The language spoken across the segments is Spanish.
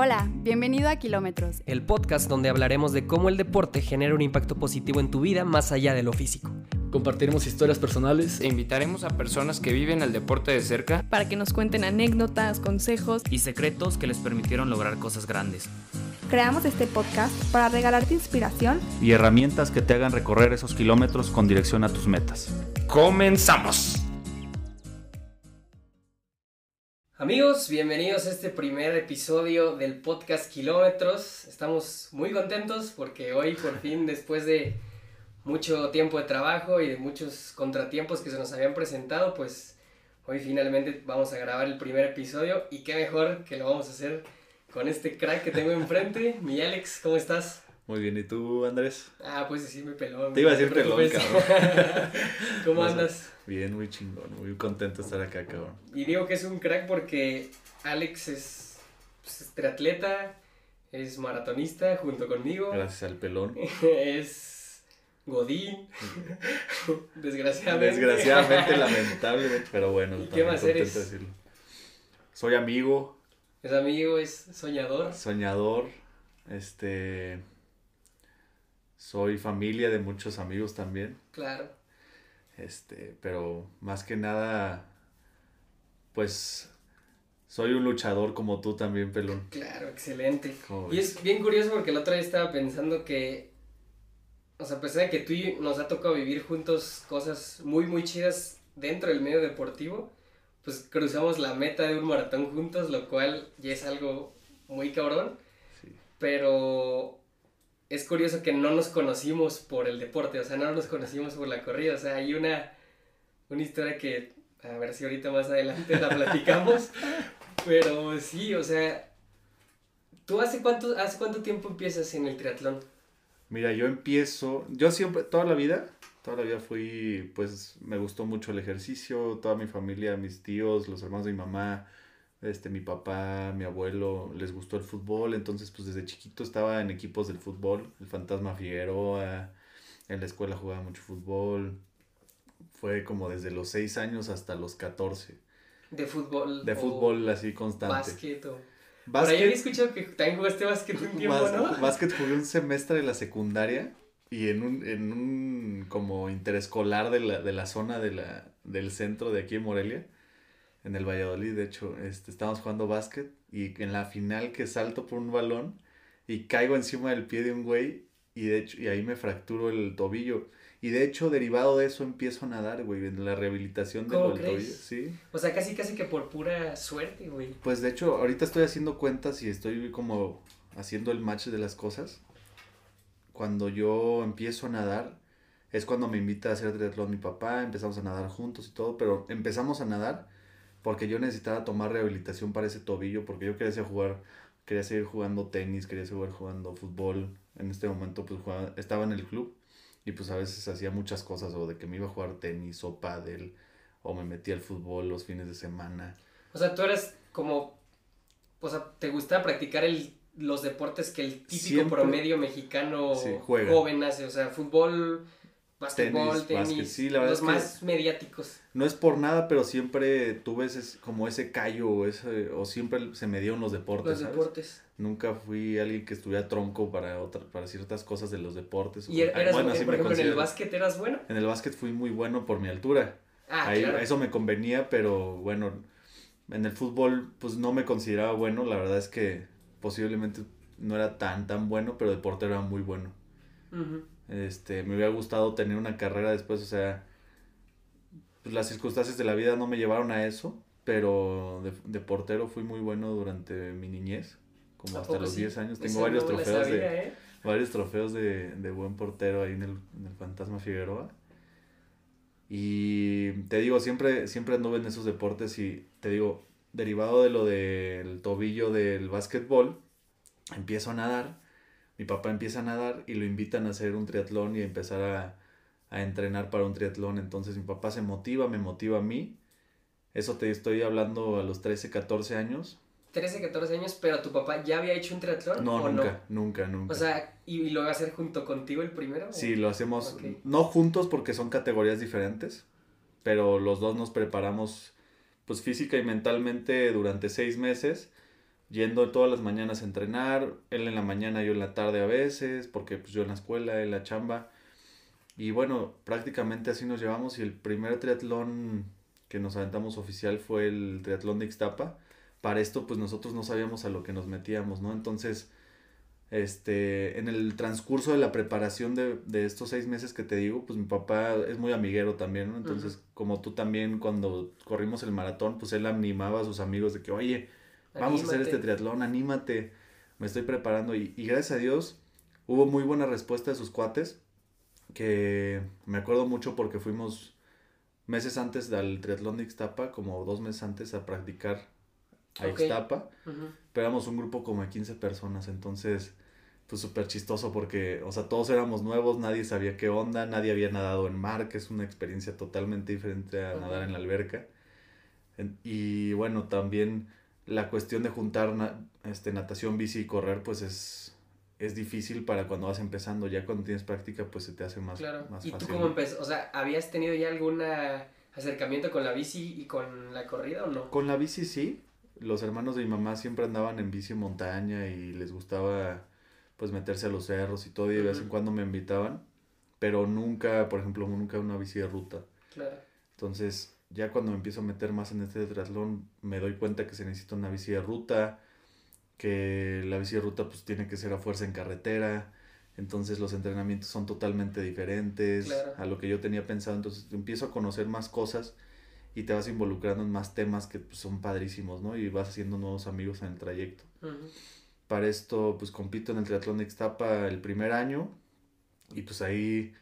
Hola, bienvenido a Kilómetros. el podcast donde hablaremos de cómo el deporte genera un impacto positivo en tu vida más allá de lo físico. Compartiremos historias personales E invitaremos a personas que viven el deporte de cerca Para que nos cuenten anécdotas, consejos. y secretos que les permitieron lograr cosas grandes. Creamos este podcast para regalarte inspiración y herramientas que te hagan recorrer esos kilómetros con dirección a tus metas. ¡Comenzamos! Amigos, bienvenidos a este primer episodio del podcast Kilómetros. Estamos muy contentos porque hoy por fin, después de mucho tiempo de trabajo y de muchos contratiempos que se nos habían presentado, pues hoy finalmente vamos a grabar el primer episodio y qué mejor que lo vamos a hacer con este crack que tengo enfrente, mi Alex, ¿cómo estás? Muy bien, ¿y tú, Andrés? Ah, pues sí, me peló. Te iba a decir pelón. ¿Cómo andas? Bien, muy chingón, muy contento de estar acá, cabrón. Y digo que es un crack porque Alex es, pues, es triatleta, es maratonista junto conmigo, Gracias al pelón. es Godín, desgraciadamente. Desgraciadamente, lamentablemente, pero bueno, ¿Y qué más eres? de decirlo. Soy amigo, Es amigo, es soñador. soñador, este... Soy familia de muchos amigos también, Claro. Este, pero más que nada, pues, soy un luchador como tú también, pelón. Claro, excelente. ¿Cómo Y es bien curioso porque la otra vez estaba pensando que, o sea, a pesar de que tú y nos ha tocado vivir juntos cosas muy, muy chidas dentro del medio deportivo, pues cruzamos la meta de un maratón juntos, lo cual ya es algo muy cabrón. Sí. Pero es curioso que no nos conocimos por el deporte, o sea, no nos conocimos por la corrida, o sea, hay una, una historia que, a ver si ahorita más adelante la platicamos, pero sí, o sea, ¿tú hace cuánto, hace cuánto tiempo empiezas en el triatlón? Mira, yo empiezo, yo siempre, toda la vida, toda la vida fui, pues me gustó mucho el ejercicio, toda mi familia, mis tíos, los hermanos de mi mamá, este, mi papá, mi abuelo, les gustó el fútbol, entonces pues desde chiquito estaba en equipos del fútbol, el Fantasma Figueroa, en la escuela jugaba mucho fútbol, fue como desde los 6 años hasta los 14, De fútbol. de fútbol así constante. Básquet o... Por ahí había escuchado que también jugaste básquet un tiempo, ¿no? Básquet jugué un semestre de la secundaria y en un, en un como interescolar de la, de la zona de la, del centro de aquí en Morelia, en el Valladolid, de hecho, este, estábamos jugando básquet y en la final que salto por un balón y caigo encima del pie de un güey y de hecho, y ahí me fracturo el tobillo. Y de hecho, derivado de eso, empiezo a nadar, güey, en la rehabilitación del ¿Cómo del crees? tobillo. Sí. O sea, casi casi que por pura suerte, güey. Pues de hecho, ahorita estoy haciendo cuentas y estoy como haciendo el match de las cosas. Cuando yo empiezo a nadar, es cuando me invita a hacer triatlón mi papá, empezamos a nadar juntos y todo, pero empezamos a nadar porque yo necesitaba tomar rehabilitación para ese tobillo, porque yo quería jugar, quería seguir jugando tenis, quería seguir jugando fútbol. En este momento pues jugaba- estaba en el club y pues a veces hacía muchas cosas, o de que me iba a jugar tenis o pádel, o me metía al fútbol los fines de semana. O sea, tú eras como. O sea, te gustaba practicar el, los deportes que el típico Siempre. promedio mexicano Sí, joven hace. O sea, fútbol, básquetbol, Tenis, tenis. básquet, sí, la verdad los es que- más mediáticos. No es por nada, pero siempre tuve ese, como ese callo, o ese, o siempre se me dieron los deportes, Los ¿sabes? deportes. Nunca fui alguien que estuviera tronco para otra, para ciertas cosas de los deportes. Y er- eras, bueno, así por ejemplo, en el básquet eras bueno. En el básquet fui muy bueno por mi altura. Ah, Ahí, claro. Eso me convenía, pero bueno, en el fútbol pues no me consideraba bueno. La verdad es que posiblemente no era tan, tan bueno, pero de portero era muy bueno. Ujú. Este, me hubiera gustado tener una carrera después, o sea, pues las circunstancias de la vida no me llevaron a eso, pero de, de portero fui muy bueno durante mi niñez, como ¿A hasta los sí? 10 años. Tengo varios no trofeos sabía, de ¿eh? varios trofeos de, de buen portero ahí en el, en el Fantasma Figueroa. Y te digo, siempre, siempre anduve en esos deportes y te digo, derivado de lo del tobillo del básquetbol, empiezo a nadar, mi papá empieza a nadar y lo invitan a hacer un triatlón y a empezar a, a entrenar para un triatlón. Entonces mi papá se motiva, me motiva a mí. Eso te estoy hablando a los 13, 14 años. 13, 14 años, pero tu papá ya había hecho un triatlón No, o nunca, nunca, nunca. O sea, ¿y, y lo va a hacer junto contigo el primero? Sí, lo hacemos no juntos porque son categorías diferentes, pero los dos nos preparamos pues física y mentalmente durante seis meses yendo todas las mañanas a entrenar, él en la mañana, yo en la tarde a veces, porque pues yo en la escuela, él en la chamba. Y bueno, prácticamente así nos llevamos y el primer triatlón que nos aventamos oficial fue el triatlón de Ixtapa. Para esto pues nosotros no sabíamos a lo que nos metíamos, ¿no? Entonces, este, en el transcurso de la preparación de, de estos seis meses que te digo, pues mi papá es muy amiguero también, ¿no? Entonces, como tú también cuando corrimos el maratón, pues él animaba a sus amigos de que, oye, vamos a hacer este triatlón, anímate, me estoy preparando. Y, y gracias a Dios hubo muy buena respuesta de sus cuates, que me acuerdo mucho porque fuimos meses antes del triatlón de Ixtapa, como dos meses antes a practicar a Ok. Ixtapa, Ujú. pero éramos un grupo como de 15 personas, entonces pues súper chistoso porque, o sea, todos éramos nuevos, nadie sabía qué onda, nadie había nadado en mar, que es una experiencia totalmente diferente a Ujú. nadar en la alberca. Y bueno, también la cuestión de juntar na- este, natación, bici y correr, pues es, es difícil para cuando vas empezando. Ya cuando tienes práctica, pues se te hace más, Claro. más ¿Y tú fácil. cómo empezó? O sea, ¿habías tenido ya algún acercamiento con la bici y con la corrida o no? Con la bici sí, los hermanos de mi mamá siempre andaban en bici en montaña y les gustaba pues meterse a los cerros y todo y de vez en cuando me invitaban, pero nunca, por ejemplo, nunca una bici de ruta. Claro. Entonces, ya cuando me empiezo a meter más en este triatlón, me doy cuenta que se necesita una bici de ruta, que la bici de ruta pues tiene que ser a fuerza en carretera, entonces los entrenamientos son totalmente diferentes Claro. a lo que yo tenía pensado, entonces empiezo a conocer más cosas y te vas involucrando en más temas que pues, son padrísimos, ¿no? Y vas haciendo nuevos amigos en el trayecto. Para esto, pues compito en el triatlón de Ixtapa el primer año y pues ahí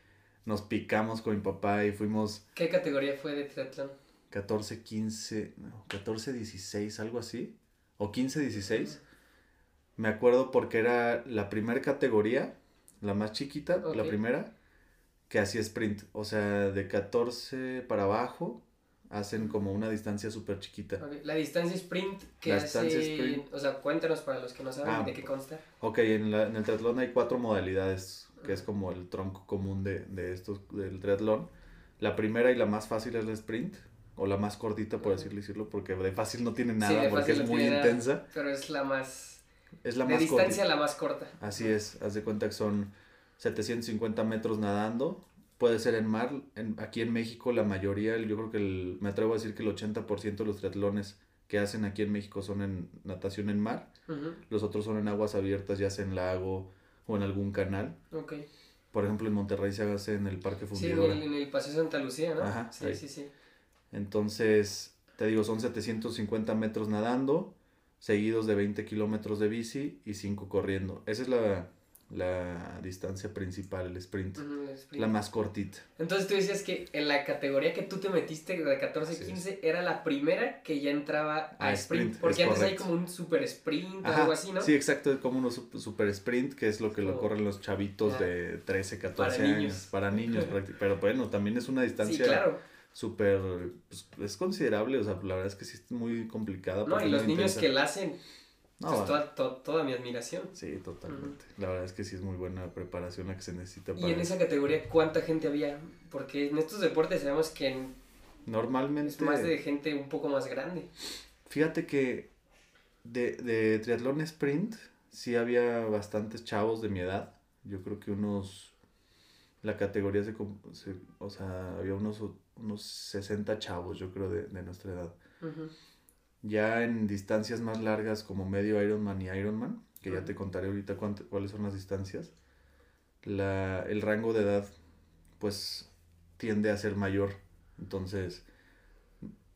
nos picamos con mi papá y fuimos ¿Qué categoría fue de triatlón? 14, 15, no, 14, 16, algo así, o 15, 16. Me acuerdo porque era la primera categoría, la más chiquita, la primera, que hacía sprint. O sea, de 14 para abajo, hacen como una distancia súper chiquita. Ok, La distancia sprint que La hace... sprint. O sea, cuéntanos para los que no saben Ah, de qué consta. Ok, en, la- en el triatlón hay cuatro modalidades, que es como el tronco común de, de estos, del triatlón. La primera y la más fácil es la sprint, o la más cortita, por así decirlo, porque de fácil no tiene Sí, nada, de porque es muy nada, intensa. Pero es la más... Es la de más distancia cortita. la más corta. Así es, haz de cuenta que son 750 metros nadando. Puede ser en mar. En, aquí en México la mayoría, yo creo que el- me atrevo a decir que el 80% de los triatlones que hacen aquí en México son en natación en mar. Ujú. Los otros son en aguas abiertas, ya sea en lago o en algún canal. Ok. Por ejemplo, en Monterrey se hace en el Parque Sí, en Fundidora. el, en el Paseo Santa Lucía, ¿no? Ajá, sí, ahí. sí, sí. Entonces, te digo, son 750 metros nadando, seguidos de 20 kilómetros de bici y 5 corriendo. Esa es la, la distancia principal, el sprint. El sprint. La más cortita. Entonces tú decías que en la categoría que tú te metiste de 14 Así es. 15 era la primera que ya entraba a A sprint. sprint, porque es antes hay como un super sprint o algo así, ¿no? Sí, exacto, como unos sup- super sprint, que es lo que lo Como- corren los chavitos de 13, 14 Para años. niños. Para niños, pero bueno, también es una Sí, distancia claro. súper, pues, es considerable, o sea, la verdad es que sí es muy complicada. No, y los niños que la hacen, No, toda, to- toda mi admiración. Sí, totalmente. La verdad es que sí es muy buena preparación la que se necesita Y para en esa categoría, ¿cuánta gente había? Porque en estos deportes sabemos que en- Normalmente, es más de gente un poco más grande. fíjate que de, de triatlón sprint sí había bastantes chavos de mi edad. Yo creo que unos, la categoría se, se- o sea, había unos, unos 60 chavos, yo creo, de, de nuestra edad. Ujú. Ya en distancias más largas como medio Ironman y Ironman, que ya te contaré ahorita cuánt- cuáles son las distancias, la, el rango de edad pues tiende a ser mayor. Entonces,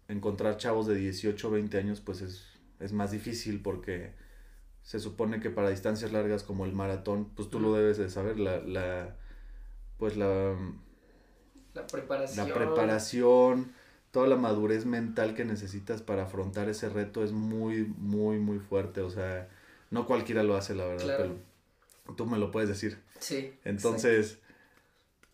encontrar chavos de 18 o 20 años pues es, es más difícil porque se supone que para distancias largas como el maratón, pues tú lo debes de saber, la, la pues la, La preparación. la preparación, toda la madurez mental que necesitas para afrontar ese reto es muy, muy, muy fuerte. O sea, no cualquiera lo hace, la verdad, Claro. pero tú me lo puedes decir. Sí. Entonces,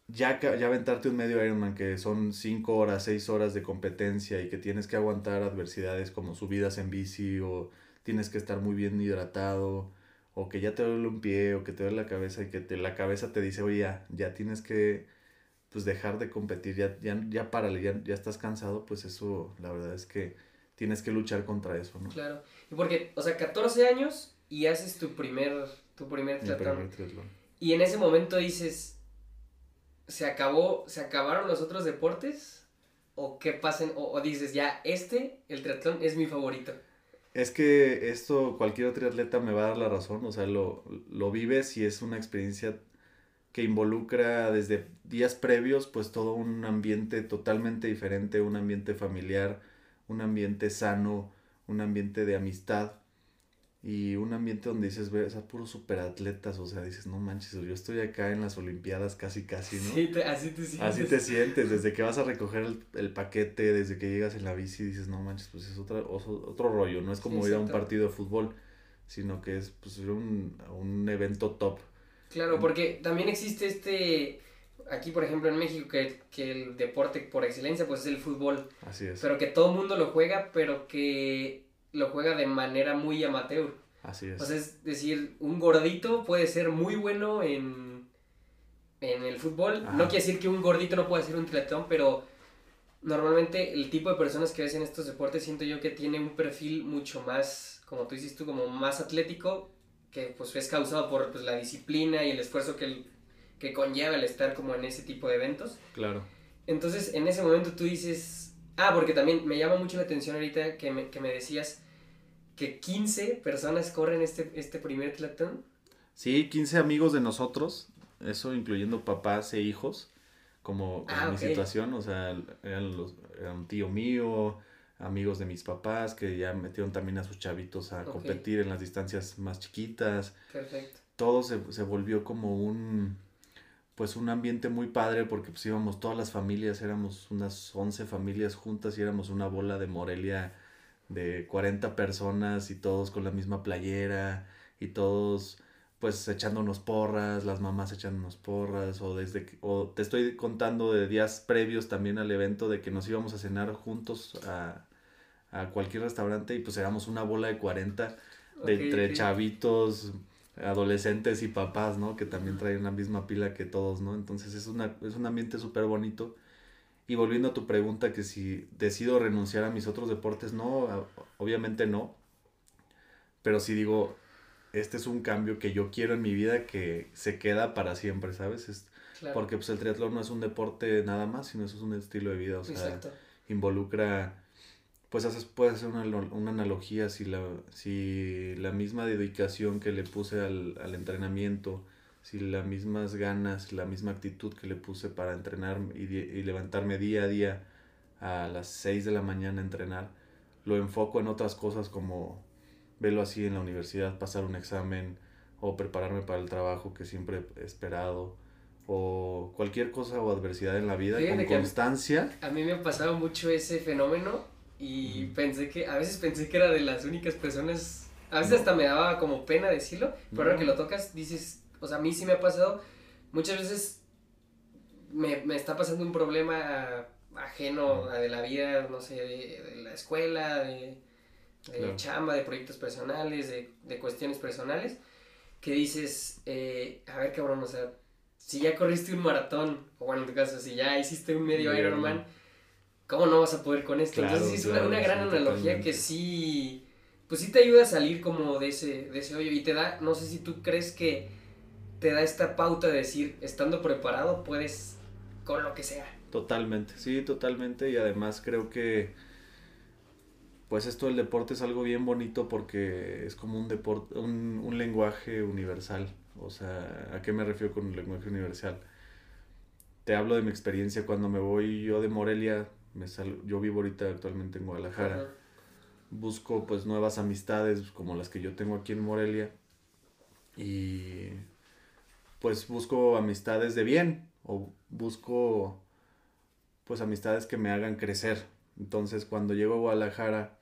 ya, ca- ya aventarte un medio Ironman que son 5 horas, 6 horas de competencia y que tienes que aguantar adversidades como subidas en bici o tienes que estar muy bien hidratado o que ya te duele un pie o que te duele la cabeza y que te, la cabeza te dice, oye, ya, ya tienes que pues dejar de competir, ya, ya, ya párale, ya, ya estás cansado, pues eso la verdad es que tienes que luchar contra eso, ¿no? Claro. Y porque, o sea, 14 años y haces tu primer, tu primer triatlón. Y en ese momento dices, ¿se acabó, se acabaron los otros deportes? ¿O qué pasen? O, o dices, ya, este, el triatlón, es mi favorito. Es que esto cualquier otro atleta me va a dar la razón, o sea, lo, lo vives y es una experiencia que involucra desde días previos, pues todo un ambiente totalmente diferente, un ambiente familiar, un ambiente sano, un ambiente de amistad y un ambiente donde dices, ves a puros superatletas, o sea, dices, no manches, yo estoy acá en las Olimpiadas casi casi, ¿no? Sí, te- así te sientes. Así te sientes, desde que vas a recoger el, el paquete, desde que llegas en la bici, dices, no manches, pues es otra, otro, otro rollo, no es como Sí, ir a un partido de fútbol, sino que es pues, un, un evento top. Claro, porque también existe este, aquí por ejemplo en México, que, que el deporte por excelencia pues es el fútbol, Así es, pero que todo el mundo lo juega, pero que lo juega de manera muy amateur. así es. O sea, es decir, un gordito puede ser muy bueno en, en el fútbol. Ajá. No quiere decir que un gordito no pueda hacer un triatlón, pero normalmente el tipo de personas que ves en estos deportes siento yo que tiene un perfil mucho más, como tú dices tú, como más atlético, que pues es causado por pues, la disciplina y el esfuerzo que, el- que conlleva el estar como en ese tipo de eventos. Claro. Entonces, en ese momento tú dices, ah, porque también me llama mucho la atención ahorita que me, que me decías que 15 personas corren este, este primer triatlón. Sí, 15 amigos de nosotros, eso incluyendo papás e hijos, como, como Ah, mi situación, o sea, eran, los, era un tío mío, amigos de mis papás que ya metieron también a sus chavitos a competir en las distancias más chiquitas. Perfecto. todo se, se volvió como un pues un ambiente muy padre porque pues íbamos todas las familias, éramos unas 11 familias juntas y éramos una bola de Morelia de 40 personas y todos con la misma playera y todos pues echándonos porras, las mamás echándonos porras o desde que, o te estoy contando de días previos también al evento de que nos íbamos a cenar juntos a, a cualquier restaurante y pues éramos una bola de 40 de entre chavitos, adolescentes y papás, ¿no? Que también traen la misma pila que todos, ¿no? Entonces es, una, es un ambiente súper bonito. Y volviendo a tu pregunta, que si decido renunciar a mis otros deportes, no, obviamente no. Pero sí digo, este es un cambio que yo quiero en mi vida que se queda para siempre, ¿sabes? Es, Claro. porque pues el triatlón no es un deporte nada más, sino eso es un estilo de vida, o sea, Exacto. involucra, pues haces, puedes hacer una, una analogía si la, si la misma dedicación que le puse al, al entrenamiento, si las mismas ganas, la misma actitud que le puse para entrenar y, y levantarme día a día a las 6 de la mañana a entrenar, lo enfoco en otras cosas como verlo así en la universidad, pasar un examen o prepararme para el trabajo que siempre he esperado o cualquier cosa o adversidad en la vida Fíjate con que a mí- constancia. A mí me ha pasado mucho ese fenómeno y pensé que, a veces pensé que era de las únicas personas, a veces No. hasta me daba como pena decirlo, pero ahora que lo tocas dices, o sea, a mí sí me ha pasado, muchas veces me, me está pasando un problema ajeno a de la vida, no sé, de, de la escuela, de, de Claro. chamba, de proyectos personales, de, de cuestiones personales, que dices, eh, a ver cabrón, o sea, si ya corriste un maratón, o bueno, en tu caso, si ya hiciste un medio Medio Ironman. ¿cómo no vas a poder con esto? Claro, Entonces es una- claro, una, gran analogía totalmente. que sí, pues sí te ayuda a salir como de ese, de ese hoyo y te da, no sé si tú crees que te da esta pauta de decir, estando preparado puedes con lo que sea. Totalmente, sí, totalmente. Y además creo que, pues esto del deporte es algo bien bonito porque es como un deporte, un, un lenguaje universal. O sea, ¿a qué me refiero con un lenguaje universal? Te hablo de mi experiencia cuando me voy yo de Morelia, me sal- yo vivo ahorita actualmente en Guadalajara. Busco pues nuevas amistades como las que yo tengo aquí en Morelia y pues busco amistades de bien o busco pues amistades que me hagan crecer. Entonces cuando llego a Guadalajara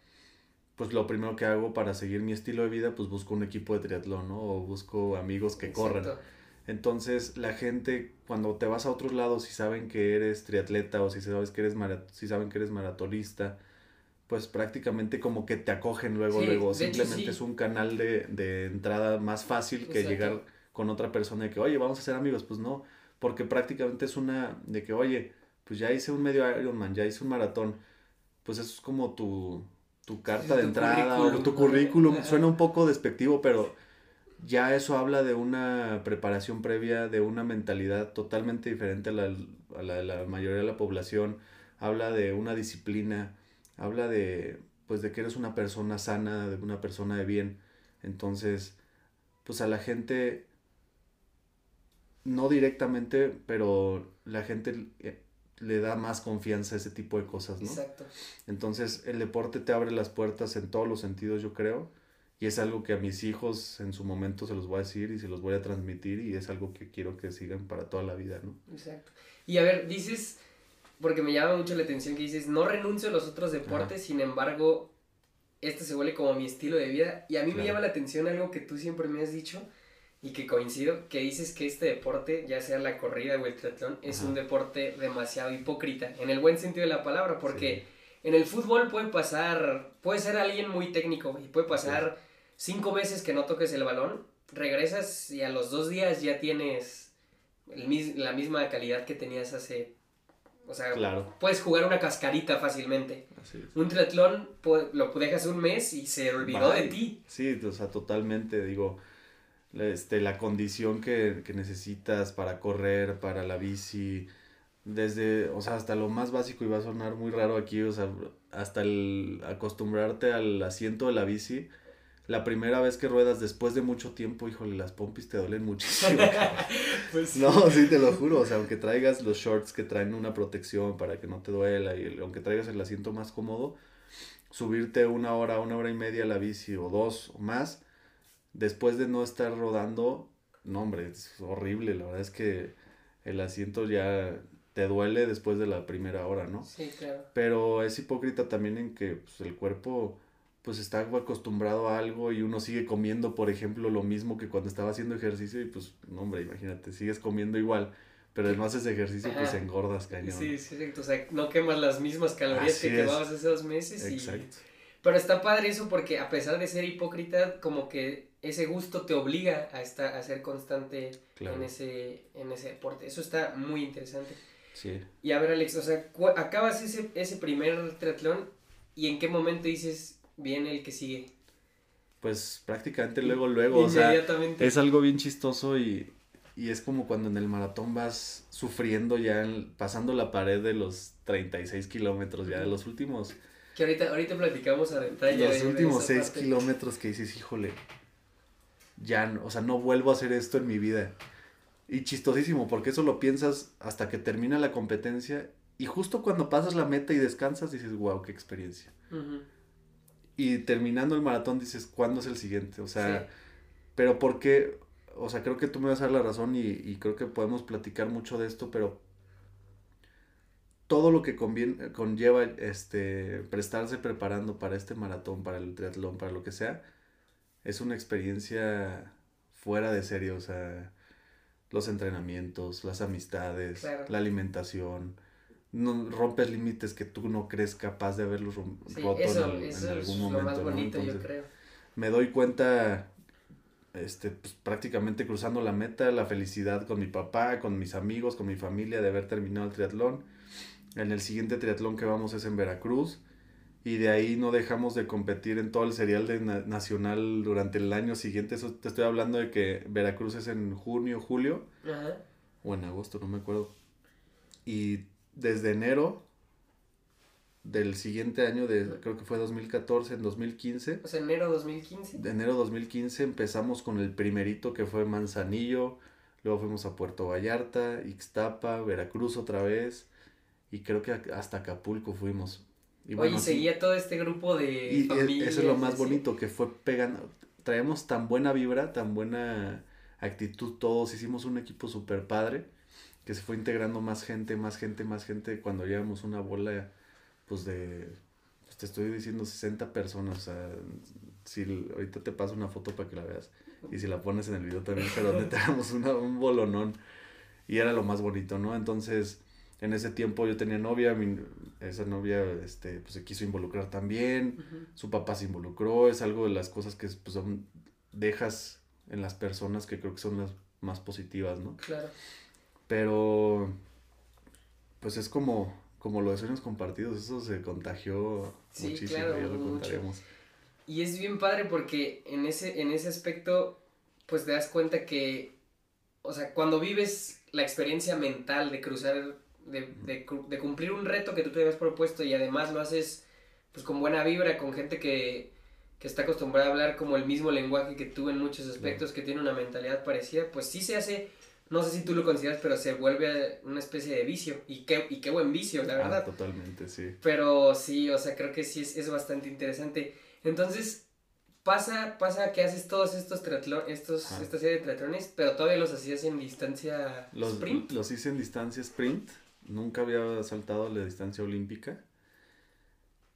pues lo primero que hago para seguir mi estilo de vida pues busco un equipo de triatlón, ¿no? O busco amigos que corran. Exacto. Entonces, la gente, cuando te vas a otros lados y saben que eres triatleta o si sabes que eres si saben que eres maratonista, pues prácticamente como que te acogen luego, Sí, luego. hecho, Simplemente sí. es un canal de, de entrada más fácil que Exacto. llegar con otra persona y que, oye, vamos a ser amigos. Pues no, porque prácticamente es una de que, oye, pues ya hice un medio Ironman, ya hice un maratón. Pues eso es como tu, tu carta Sí, de tu entrada o tu currículum. Suena un poco despectivo, pero ya eso habla de una preparación previa, de una mentalidad totalmente diferente a la, a la de la mayoría de la población. Habla de una disciplina, habla de, pues, de que eres una persona sana, de una persona de bien. Entonces, pues a la gente, no directamente, pero la gente eh, le da más confianza a ese tipo de cosas, ¿no? Exacto. Entonces el deporte te abre las puertas en todos los sentidos, yo creo. Y es algo que a mis hijos en su momento se los voy a decir y se los voy a transmitir y es algo que quiero que sigan para toda la vida, ¿no? Exacto. Y a ver, dices, porque me llama mucho la atención que dices, no renuncio a los otros deportes, sin embargo, este se vuelve como mi estilo de vida. Y a mí me llama la atención algo que tú siempre me has dicho y que coincido, que dices que este deporte, ya sea la corrida o el triatlón, es Ajá. un deporte demasiado hipócrita, en el buen sentido de la palabra, porque en el fútbol puede pasar, puede ser alguien muy técnico y puede pasar cinco meses que no toques el balón, regresas y a los dos días ya tienes el la misma calidad que tenías hace, o sea, Claro. puedes jugar una cascarita fácilmente. Así es. Un triatlón pu- lo dejas un mes y se olvidó de ti. Sí, o sea, totalmente, digo, este, la condición que, que necesitas para correr, para la bici, desde, o sea, hasta lo más básico y va a sonar muy raro aquí, o sea, hasta el acostumbrarte al asiento de la bici, la primera vez que ruedas después de mucho tiempo, híjole, las pompis te duelen muchísimo. Pues No, sí, te lo juro. O sea, aunque traigas los shorts que traen una protección para que no te duela y aunque traigas el asiento más cómodo, subirte una hora, una hora y media a la bici o dos o más, después de no estar rodando, no, hombre, es horrible. La verdad es que el asiento ya te duele después de la primera hora, ¿no? Sí, claro. Pero es hipócrita también en que pues, el cuerpo pues está acostumbrado a algo y uno sigue comiendo, por ejemplo, lo mismo que cuando estaba haciendo ejercicio y pues, no, hombre, imagínate, sigues comiendo igual, pero no haces ejercicio, pues Ajá. engordas cañón. Sí, sí, exacto. O sea, no quemas las mismas calorías Así que es. quemabas hace dos meses. Y... Pero está padre eso porque a pesar de ser hipócrita, como que ese gusto te obliga a, estar, a ser constante Claro. en, ese, en ese deporte. Eso está muy interesante. Sí. Y a ver, Alex, o sea, acabas ese, ese primer triatlón y en qué momento dices, viene el que sigue. Pues prácticamente luego, luego, o sea, es algo bien chistoso y, y es como cuando en el maratón vas sufriendo ya, en- pasando la pared de los 36 kilómetros, ya de los últimos Que ahorita, ahorita platicamos a detalle. de- los de últimos esa seis parte. kilómetros que dices, híjole, ya, no- o sea, no vuelvo a hacer esto en mi vida. Y chistosísimo, porque eso lo piensas hasta que termina la competencia y justo cuando pasas la meta y descansas dices, wow, qué experiencia. Y terminando el maratón dices, ¿cuándo es el siguiente? O sea, Sí. pero ¿por qué? O sea, creo que tú me vas a dar la razón y, y creo que podemos platicar mucho de esto, pero todo lo que conviene, conlleva este, prestarse preparando para este maratón, para el triatlón, para lo que sea, es una experiencia fuera de serie, o sea, los entrenamientos, las amistades, Claro. la alimentación, no, rompes límites que tú no crees capaz de haberlos Sí, roto eso, en, eso es algún lo momento, más ¿no? bonito, yo Entonces, creo. me doy cuenta, este, pues, prácticamente cruzando la meta, la felicidad con mi papá, con mis amigos, con mi familia de haber terminado el triatlón. En el siguiente triatlón que vamos es en Veracruz. Y de ahí no dejamos de competir en todo el serial de na- nacional durante el año siguiente. Eso te estoy hablando de que Veracruz es en junio, julio Ajá. o en agosto, no me acuerdo. Y desde enero del siguiente año, de, creo que fue 2014, en 2015, O sea, enero 2015. de enero 2015 empezamos con el primerito que fue Manzanillo, luego fuimos a Puerto Vallarta, Ixtapa, Veracruz otra vez y creo que hasta Acapulco fuimos. Y Oye, bueno, sí, seguía todo este grupo de y familias. eso es lo más bonito, que fue pegando, traemos tan buena vibra, tan buena actitud todos, hicimos un equipo súper padre, que se fue integrando más gente, más gente, más gente, cuando llevamos una bola, pues de, pues te estoy diciendo 60 personas, o sea, si ahorita te paso una foto para que la veas, y si la pones en el video también, pero donde teníamos una, un bolonón, y era lo más bonito, ¿no? Entonces, en ese tiempo yo tenía novia, mi- esa novia, este, pues se quiso involucrar también, su papá se involucró, es algo de las cosas que pues, son- dejas en las personas que creo que son las más positivas, ¿no? Claro. Pero, pues es como, como lo de sueños compartidos, eso se contagió Sí, muchísimo, claro, ya lo mucho. contaremos. Y es bien padre porque en ese, en ese aspecto, pues te das cuenta que, o sea, cuando vives la experiencia mental de cruzar, de, de, de cumplir un reto que tú te habías propuesto y además lo haces pues con buena vibra, con gente que, que está acostumbrada a hablar como el mismo lenguaje que tú en muchos aspectos, que tiene una mentalidad parecida, pues sí se hace, no sé si tú lo consideras, pero se vuelve una especie de vicio. Y qué, y qué buen vicio, la Ah, verdad. totalmente, sí. Pero sí, o sea, creo que sí es, es bastante interesante. Entonces, pasa, pasa que haces todos estos triatlón, estos, esta serie de triatlones, pero todavía los hacías en distancia Los, sprint. los hice en distancia sprint. Nunca había saltado la distancia olímpica.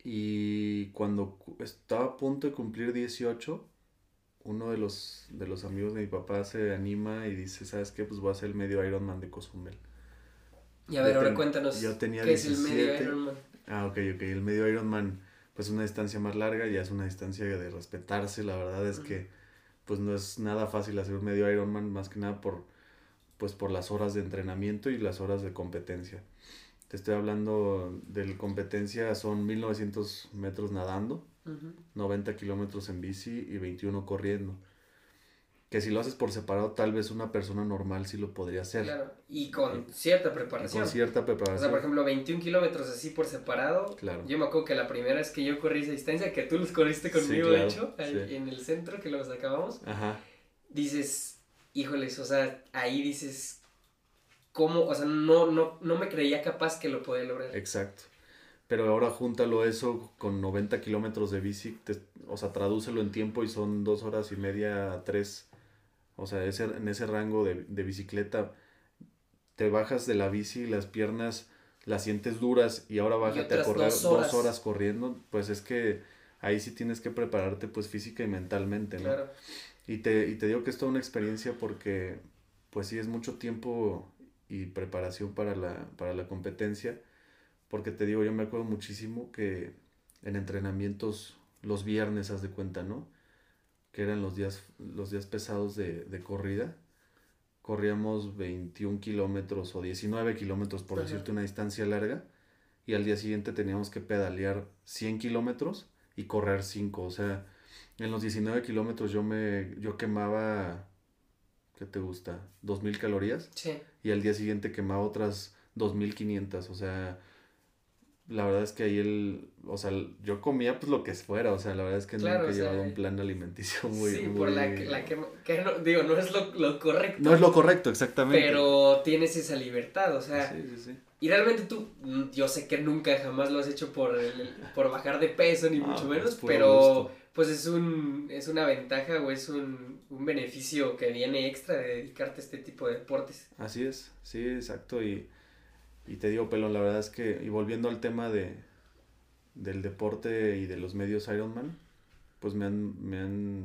Y cuando cu- estaba a punto de cumplir 18, uno de los, de los amigos de mi papá se anima y dice, ¿sabes qué? Pues voy a hacer el medio Ironman de Cozumel. Y a ver, yo ahora ten- cuéntanos, yo tenía ¿qué es el medio 17. Ironman? Ah, ok, ok. El medio Ironman, pues es una distancia más larga, ya es una distancia de respetarse. La verdad es que, pues no es nada fácil hacer un medio Ironman, más que nada por, pues por las horas de entrenamiento y las horas de competencia. Te estoy hablando de competencia, son 1900 metros nadando, Ujú, 90 kilómetros en bici y 21 corriendo. Que si lo haces por separado, tal vez una persona normal sí lo podría hacer. Claro, y con cierta Y preparación. Con cierta O preparación. sea, por ejemplo, 21 kilómetros así por separado. Claro. Yo me acuerdo que la primera vez que yo corrí esa distancia, que tú los corriste conmigo, claro, de hecho, sí. en el centro, que los acabamos. Ajá. dices, híjoles, o sea, ahí dices, ¿cómo? O sea, no, no, no me creía capaz que lo podía lograr. Exacto. Pero ahora júntalo eso con 90 kilómetros de bici, te- o sea, tradúcelo en tiempo y son dos horas y media, tres. O sea, ese, en ese rango de, de bicicleta, te bajas de la bici, las piernas las sientes duras y ahora bájate a correr dos dos horas. horas. corriendo, pues es que ahí sí tienes que prepararte pues física y mentalmente, ¿no? Claro. Y te, y te digo que es toda una experiencia porque, pues sí, es mucho tiempo y preparación para la, para la competencia. Porque te digo, yo me acuerdo muchísimo que en entrenamientos los viernes, haz de cuenta, ¿no? Que eran los días, los días pesados de, de corrida. Corríamos 21 kilómetros o 19 kilómetros, por Ajá. decirte una distancia larga. Y al día siguiente teníamos que pedalear 100 kilómetros y correr 5. O sea, en los 19 kilómetros yo me yo quemaba, ¿qué te gusta? 2.000 calorías Sí. y al día siguiente quemaba otras 2.500, o sea, la verdad es que ahí el, o sea, yo comía pues lo que fuera, o sea, la verdad es que Claro, nunca he sea, llevado un plan alimenticio muy, sí, por la, muy- la que, que no, digo, no es lo, lo correcto. No es lo correcto, exactamente. Pero tienes esa libertad, o sea, Sí, sí, sí. y realmente tú, mm, yo sé que nunca jamás lo has hecho por, el- por bajar de peso, ni Ah, mucho pues, menos, puro pero gusto. Pues es un, es una ventaja o es un, un beneficio que viene extra de dedicarte a este tipo de deportes. Así es, sí, exacto. Y, y te digo, Pelón, la verdad es que, y volviendo al tema de, del deporte y de los medios Ironman, pues me han, me han,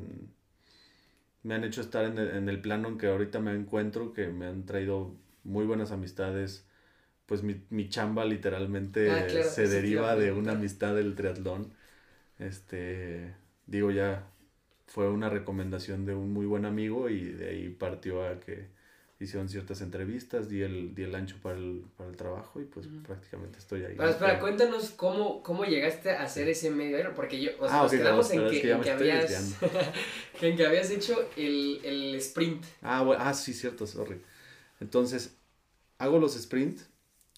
me han hecho estar en el, en el plano en que ahorita me encuentro, que me han traído muy buenas amistades. Pues mi, mi chamba literalmente Ah, claro, se deriva de una amistad del triatlón. Este, digo ya, fue una recomendación de un muy buen amigo y de ahí partió a que hicieron ciertas entrevistas, di el, di el ancho para el, para el trabajo y pues Ujú. prácticamente estoy ahí. Pero espera, cuéntanos cómo, cómo llegaste a hacer ese medio Iron, porque yo, o sea, Ah, nos ok, quedamos no, en que, es que en que estoy habías, en que habías hecho el, el sprint. Ah, bueno, ah, sí, cierto, sorry. Entonces, hago los sprint,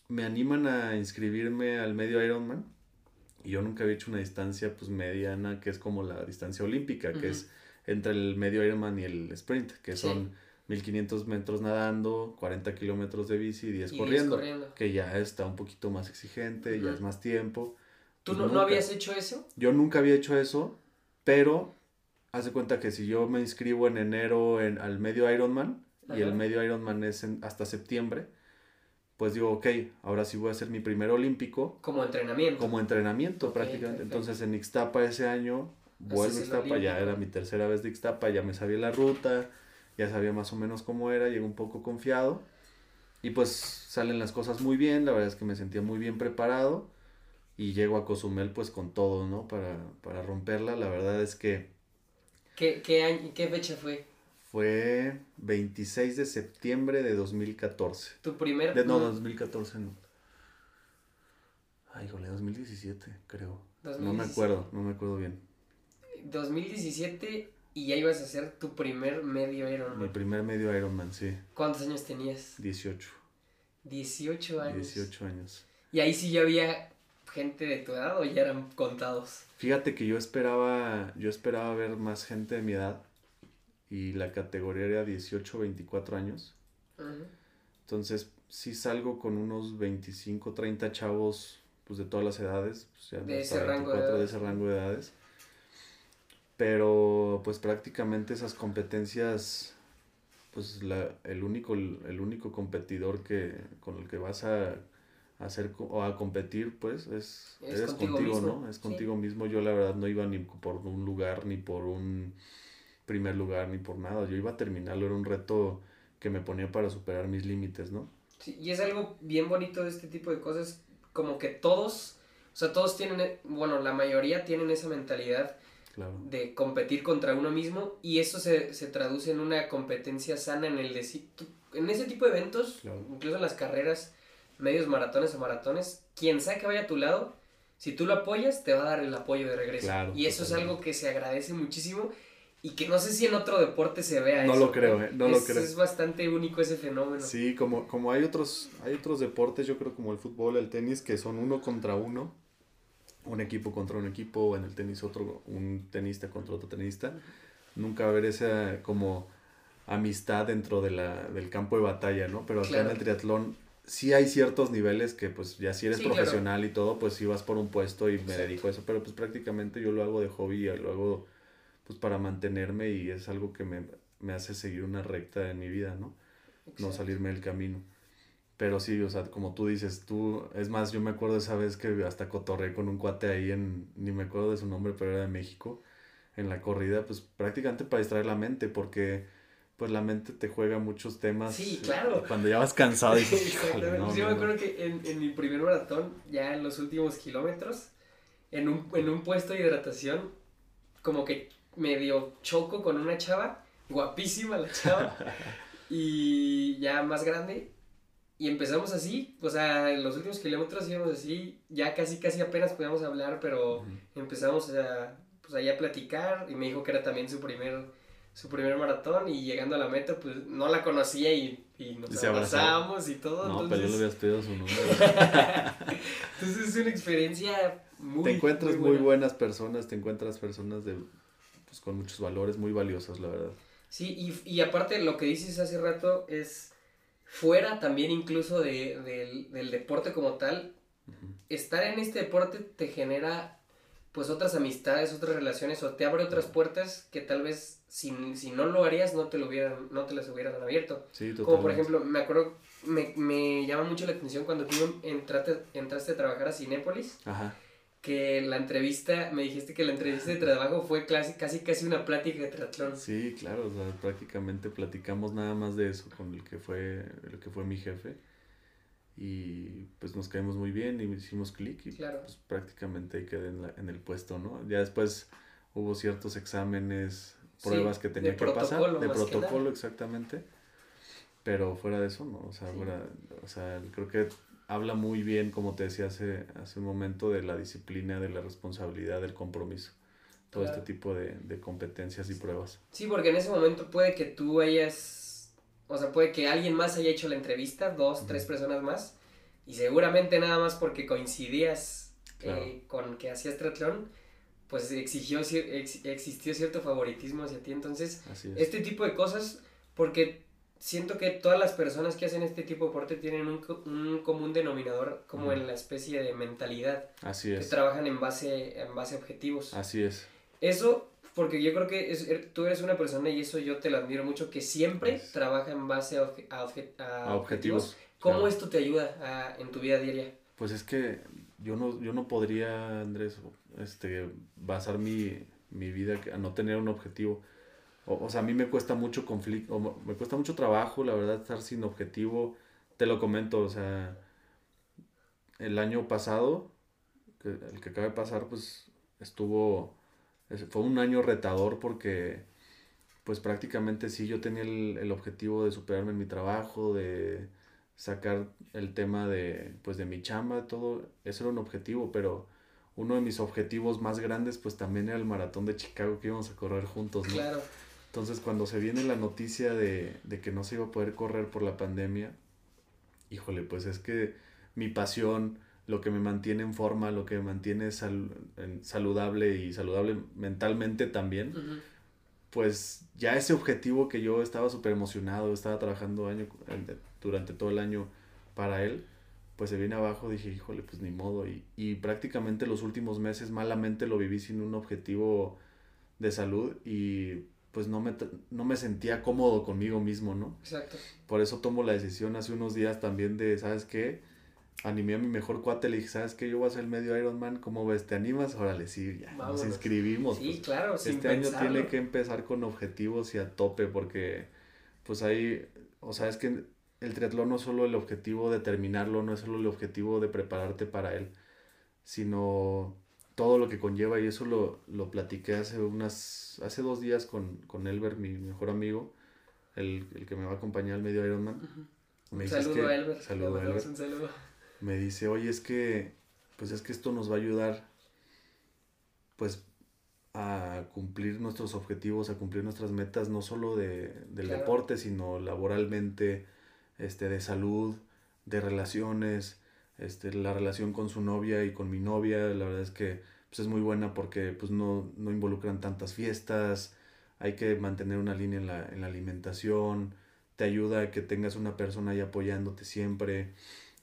me animan a inscribirme al medio Ironman y yo nunca había hecho una distancia pues mediana que es como la distancia olímpica, que es entre el medio Ironman y el sprint, que Sí. son 1500 metros nadando, 40 kilómetros de bici y 10 Y diez corriendo, corriendo. que ya está un poquito más exigente, ya es más tiempo. ¿Tú no, no habías hecho eso? Yo nunca había hecho eso, pero haz de cuenta que si yo me inscribo en enero en, al medio Ironman y el medio Ironman es en- hasta septiembre, pues digo, ok, ahora sí voy a hacer mi primer olímpico Como entrenamiento. como entrenamiento prácticamente. perfecto. Entonces en Ixtapa ese año, vuelvo a Ixtapa, ya era mi tercera vez de Ixtapa, ya me sabía la ruta, ya sabía más o menos cómo era, llegué un poco confiado. Y pues salen las cosas muy bien, la verdad es que me sentía muy bien preparado y llego a Cozumel pues con todo, ¿no? Para, para romperla, la verdad es que ¿Qué, qué, año, ¿Qué fecha fue? Fue 26 de septiembre de 2014. Tu primer... De, no, 2014 no. Ay, jole, 2017, creo. No me 2017. acuerdo, no me acuerdo bien. 2017 y ya ibas a hacer tu primer medio Mi Ironman. primer medio Ironman, sí. ¿Cuántos años tenías? 18. 18 años. 18 años. Y ahí sí ya había gente de tu edad o ya eran contados. Fíjate que yo esperaba, yo esperaba ver más gente de mi edad y la categoría era 18, 24 años. Entonces, sí salgo con unos 25, 30 chavos pues de todas las edades, pues, ya De ese rango de 24 de edades, ese rango de edades. Pero pues prácticamente esas competencias pues la, el único el único competidor que con el que vas a hacer o a competir pues es, Es eres contigo ¿no? Es sí. contigo mismo. Yo la verdad no iba ni por un lugar ni por un primer lugar ni por nada. Yo iba a terminarlo, era un reto que me ponía para superar mis límites, ¿no? Sí, y es algo bien bonito de este tipo de cosas, como que todos, o sea, todos tienen, bueno, la mayoría tienen esa mentalidad Claro. de competir contra uno mismo y eso se, se traduce en una competencia sana en el decir, en ese tipo de eventos, Claro. incluso en las carreras, medios maratones o maratones, quien sea que vaya a tu lado, si tú lo apoyas, te va a dar el apoyo de regreso. Claro, y eso es totalmente. algo que se agradece muchísimo y que no sé si en otro deporte se vea No eso, lo creo, eh, no lo Es- creo. Es bastante único ese fenómeno. Sí, como, como hay otros, hay otros deportes, yo creo como el fútbol, el tenis, que son uno contra uno, un equipo contra un equipo, en el tenis otro, un tenista contra otro tenista. Nunca va a haber esa como amistad dentro de la, del campo de batalla, ¿no? Pero acá Claro. en el triatlón sí hay ciertos niveles que pues ya si eres Sí, claro. profesional y todo, pues sí vas por un puesto y me dedico a eso, pero pues prácticamente yo lo hago de hobby, y lo hago pues para mantenerme y es algo que me, me hace seguir una recta en mi vida, ¿no? no Exacto. salirme del camino. Pero sí, o sea, como tú dices, tú, es más, yo me acuerdo esa vez que hasta cotorré con un cuate ahí en, ni me acuerdo de su nombre, pero era de México, en la corrida, pues prácticamente para distraer la mente, porque pues la mente te juega muchos temas. Sí, claro. Cuando ya vas cansado y dices, Exactamente. "Híjole, no, Yo no, me no". acuerdo que en, en mi primer maratón, ya en los últimos kilómetros, en un, en un puesto de hidratación, como que medio choco con una chava, guapísima la chava, y ya más grande. Y empezamos así, o sea, en los últimos kilómetros íbamos así, ya casi, casi apenas podíamos hablar, pero empezamos a, pues ahí a platicar y me dijo que era también su primer, su primer maratón y llegando a la meta, pues no la conocía y, y nos Y abrazamos y todo. No, pero yo le entonces, habías pedido su número. entonces es una experiencia muy te encuentras muy, buena. buenas personas, te encuentras personas de, pues, con muchos valores muy valiosos, la verdad. Sí, y, y aparte lo que dices hace rato es fuera también incluso de, del, del deporte como tal, Ujú. estar en este deporte te genera pues otras amistades, otras relaciones o te abre otras puertas que tal vez si, si no lo harías no te lo hubieran, no te las hubieran abierto. Sí, totalmente. Como por ejemplo, me acuerdo, me, me llama mucho la atención cuando tú entraste, entraste a trabajar a Cinépolis, Ajá. Que la entrevista, me dijiste que la entrevista de trabajo fue casi casi, casi una plática de triatlón. Sí, claro, o sea, prácticamente platicamos nada más de eso con el que fue, el que fue mi jefe. Y pues nos caímos muy bien y hicimos clic y Claro. pues prácticamente quedé en, la- en el puesto, ¿no? Ya después hubo ciertos exámenes, Sí, pruebas que de tenía que pasar, de que protocolo exactamente. Pero fuera de eso, no, o sea, Sí. fuera, o sea, creo que habla muy bien, como te decía hace, hace un momento, de la disciplina, de la responsabilidad, del compromiso. Todo Claro. este tipo de, de competencias y pruebas. Sí, porque en ese momento puede que tú hayas, o sea, puede que alguien más haya hecho la entrevista, dos, tres personas más, y seguramente nada más porque coincidías Claro. eh, con que hacías triatlón, pues exigió, ex- existió cierto favoritismo hacia ti. Entonces, es. este tipo de cosas, porque siento que todas las personas que hacen este tipo de deporte tienen un, un común denominador como en la especie de mentalidad, Así que es. trabajan en base, en base a objetivos. Así es. Eso, porque yo creo que es- er- tú eres una persona, y eso yo te lo admiro mucho, que siempre trabaja en base a, obje- a obje- a A objetivos. ¿Cómo claro. esto te ayuda a- en tu vida diaria? Pues es que yo no, yo no podría, Andrés, este, basar mi, mi vida que- a no tener un objetivo. O, o sea, a mí me cuesta mucho conflicto, me- cuesta mucho trabajo, la verdad, estar sin objetivo. Te lo comento, o sea, el año pasado, que- el que acaba de pasar, pues estuvo, es- fue un año retador porque, pues prácticamente sí, yo tenía el, el objetivo de superarme en mi trabajo, de, sacar el tema de, pues, de mi chamba, todo, eso era un objetivo, pero uno de mis objetivos más grandes, pues, también era el maratón de Chicago que íbamos a correr juntos, ¿no? Claro. Entonces, cuando se viene la noticia de, de que no se iba a poder correr por la pandemia, híjole, pues es que mi pasión, lo que me mantiene en forma, lo que me mantiene sal- saludable y saludable mentalmente también, pues ya ese objetivo que yo estaba súper emocionado, estaba trabajando año, durante todo el año para él, pues se viene abajo, dije, híjole, pues ni modo. Y, y prácticamente los últimos meses malamente lo viví sin un objetivo de salud y pues no me, no me sentía cómodo conmigo mismo, ¿no? Exacto. Por eso tomo la decisión hace unos días también de, ¿sabes qué? Animé a mi mejor cuate, le dije, ¿sabes qué? Yo voy a hacer el medio Ironman, ¿cómo ves? ¿Te animas? Órale, sí, ya, nos inscribimos. Sí, pues. claro, sin Este año pensarlo. tiene que empezar con objetivos y a tope porque pues ahí, o sea, es que el triatlón no es solo el objetivo de terminarlo, no es solo el objetivo de prepararte para él, sino todo lo que conlleva y eso lo, lo platiqué hace unas, hace dos días con, con Elber, mi mejor amigo, el, el que me va a acompañar al medio Ironman. Ujú. Me Un dice, "Es saludo que- Elber. saludo Elber Un saludo. me dice, oye, es que, pues es que esto nos va a ayudar, pues, a cumplir nuestros objetivos, a cumplir nuestras metas, no solo de, del Claro. deporte, sino laboralmente, este, de salud, de relaciones, este, la relación con su novia y con mi novia, la verdad es que, pues es muy buena porque, pues, no, no involucran tantas fiestas, hay que mantener una línea en la, en la alimentación, te ayuda a que tengas una persona ahí apoyándote siempre,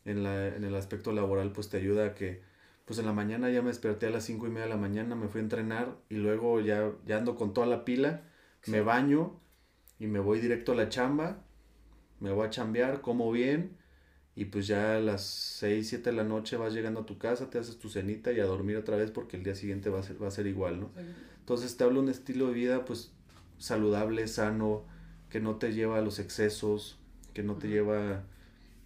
en, la, en el aspecto laboral, pues te ayuda a que, pues en la mañana ya me desperté a las cinco y media de la mañana, me fui a entrenar y luego ya, ya ando con toda la pila, me baño y me voy directo a la chamba, me voy a chambear, como bien y pues ya a las 6, 7 de la noche vas llegando a tu casa, te haces tu cenita y a dormir otra vez porque el día siguiente va a ser, va a ser igual, ¿no? Entonces te hablo de un estilo de vida pues saludable, sano, que no te lleva a los excesos, que no te lleva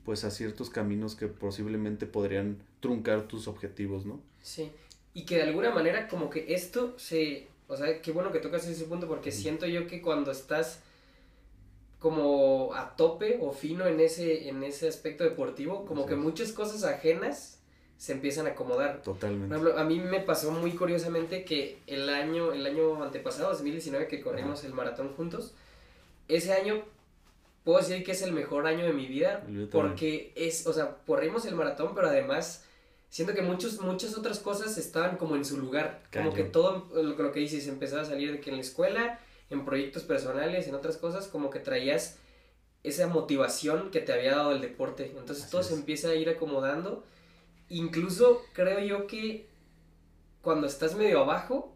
pues a ciertos caminos que posiblemente podrían truncar tus objetivos, ¿no? Sí, y que de alguna manera como que esto se, o sea, qué bueno que tocas ese punto porque siento yo que cuando estás como a tope o fino en ese, en ese aspecto deportivo, como Así que muchas cosas ajenas se empiezan a acomodar. Por Totalmente. ejemplo, a mí me pasó muy curiosamente que el año, el año antepasado, 2019, que corrimos el maratón juntos, ese año puedo decir que es el mejor año de mi vida porque es, o sea, corrimos el maratón, pero además siento que muchos, muchas otras cosas estaban como en su lugar, como Cañón. que todo lo, lo que dices empezaba a salir de que en la escuela, en proyectos personales, en otras cosas, como que traías esa motivación que te había dado el deporte. Entonces Así todo es. se empieza a ir acomodando. Incluso creo yo que cuando estás medio abajo,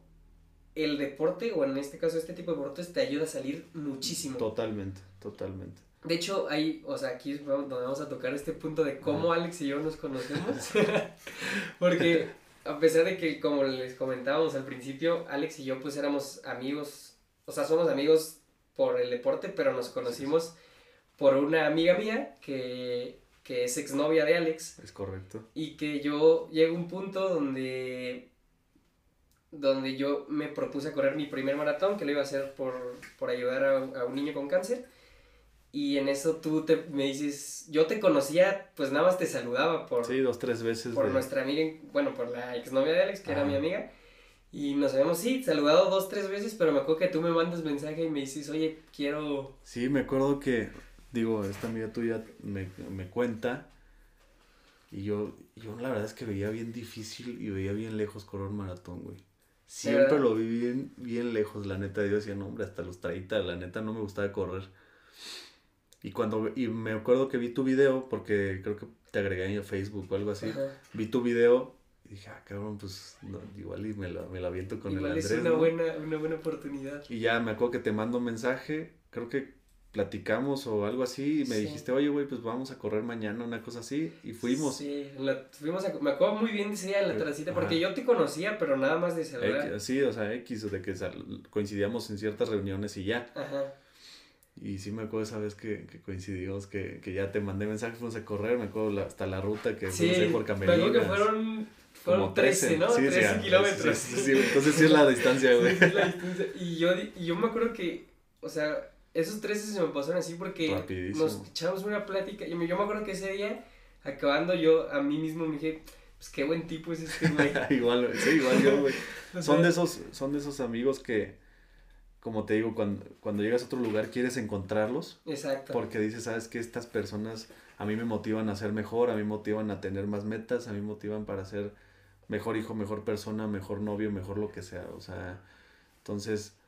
el deporte, o en este caso este tipo de deportes, te ayuda a salir muchísimo. Totalmente, totalmente. De hecho, ahí, o sea, aquí es donde vamos a tocar este punto de cómo Alex y yo nos conocemos. Porque a pesar de que, como les comentábamos al principio, Alex y yo pues éramos amigos, o sea, somos amigos por el deporte, pero nos conocimos por una amiga mía que, que es exnovia de Alex Es correcto. y que yo llego a un punto donde donde yo me propuse a correr mi primer maratón, que lo iba a hacer por, por ayudar a, a un niño con cáncer. Y en eso tú te, me dices, yo te conocía, pues nada más te saludaba por, Sí, dos, tres veces. por de- nuestra amiga, bueno, por la exnovia de Alex, que era mi amiga. Y nos habíamos, sí, saludado dos, tres veces, pero me acuerdo que tú me mandas mensaje y me dices, oye, quiero... Sí, me acuerdo que, digo, esta amiga tuya me, me cuenta y yo, yo la verdad es que veía bien difícil y veía bien lejos correr maratón, güey. Siempre lo vi bien, bien lejos, la neta. Yo decía, no, hombre, hasta los 30, la neta no me gustaba correr. Y cuando, y me acuerdo que vi tu video, porque creo que te agregué en Facebook o algo así. Ajá. Vi tu video dije, ah, cabrón, pues no, igual y me la, me la aviento con Igual el es Andrés. una ¿no? buena, una buena oportunidad. Y ya me acuerdo que te mando un mensaje, creo que platicamos o algo así, y me Sí. dijiste, oye, güey, pues vamos a correr mañana, una cosa así, y fuimos. Sí, la- fuimos a- me acuerdo muy bien de ese día en la Eh, ajá. porque yo te conocía, pero nada más de saludar. X- sí, o sea, X, de que coincidíamos en ciertas reuniones y ya. Ajá. Y sí me acuerdo esa vez que, que coincidimos, que, que ya te mandé mensaje, fuimos a correr, me acuerdo la- hasta la ruta que Sí, fuimos por me Camelinas. acuerdo que fueron, fueron como 13, ¿no? Sí, sí, 13 ah, kilómetros. Sí, entonces sí es la distancia, güey. Sí, sí, la distancia. Y yo, y yo me acuerdo que, o sea, esos 13 se me pasaron así porque Rapidísimo. nos echamos una plática. Y yo me acuerdo que ese día, acabando yo a mí mismo me dije, pues qué buen tipo es este güey. igual, sí, igual yo, güey. O Son de esos, son de esos amigos que, como te digo, cuando, cuando llegas a otro lugar quieres encontrarlos Exacto. porque dices, sabes que estas personas a mí me motivan a ser mejor, a mí me motivan a tener más metas, a mí me motivan para ser mejor hijo, mejor persona, mejor novio, mejor lo que sea, o sea, entonces,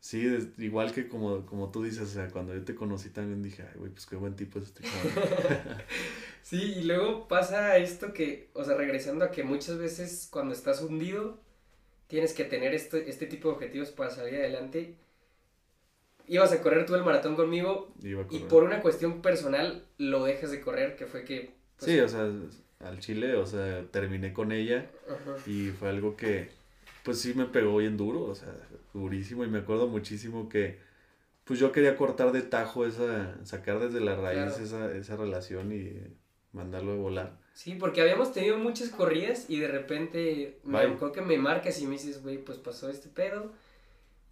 sí, igual que como, como tú dices, o sea, cuando yo te conocí también dije, ay, güey, pues qué buen tipo es este cabrón. Sí, y luego pasa esto que, o sea, regresando a que muchas veces cuando estás hundido, tienes que tener este, este tipo de objetivos para salir adelante. Ibas a correr tú el maratón conmigo y por una cuestión personal lo dejas de correr, que fue que... pues, Sí, o sea, al chile, o sea, terminé con ella ajá. y fue algo que, pues sí me pegó bien duro, o sea, durísimo y me acuerdo muchísimo que, pues yo quería cortar de tajo esa, sacar desde la raíz Claro. esa, esa relación y mandarlo a volar. Sí, porque habíamos tenido muchas corridas y de repente me acuerdo que me marcas y me dices, güey, pues pasó este pedo.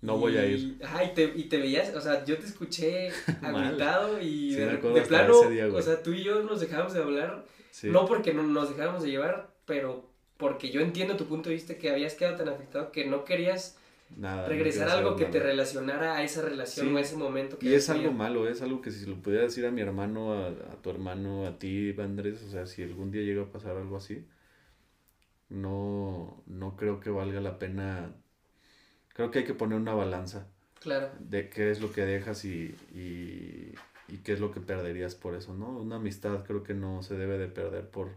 No voy a ir. Y- Ajá, y te, y te veías, o sea, yo te escuché Mal. agüitado y Sí, de, de plano, día, o sea, tú y yo nos dejábamos de hablar, Sí, no porque no nos dejáramos de llevar, pero porque yo entiendo tu punto de vista que habías quedado tan afectado que no querías nada. no regresar quiero a algo que te nada. relacionara a esa relación Sí. o a ese momento. Que Y es algo malo, es algo que si lo pudiera decir a mi hermano, a, a tu hermano, a ti, Andrés, o sea, si algún día llega a pasar algo así, no, no creo que valga la pena. Creo que hay que poner una balanza Claro, de qué es lo que dejas y, y, y qué es lo que perderías por eso, ¿no? Una amistad creo que no se debe de perder por,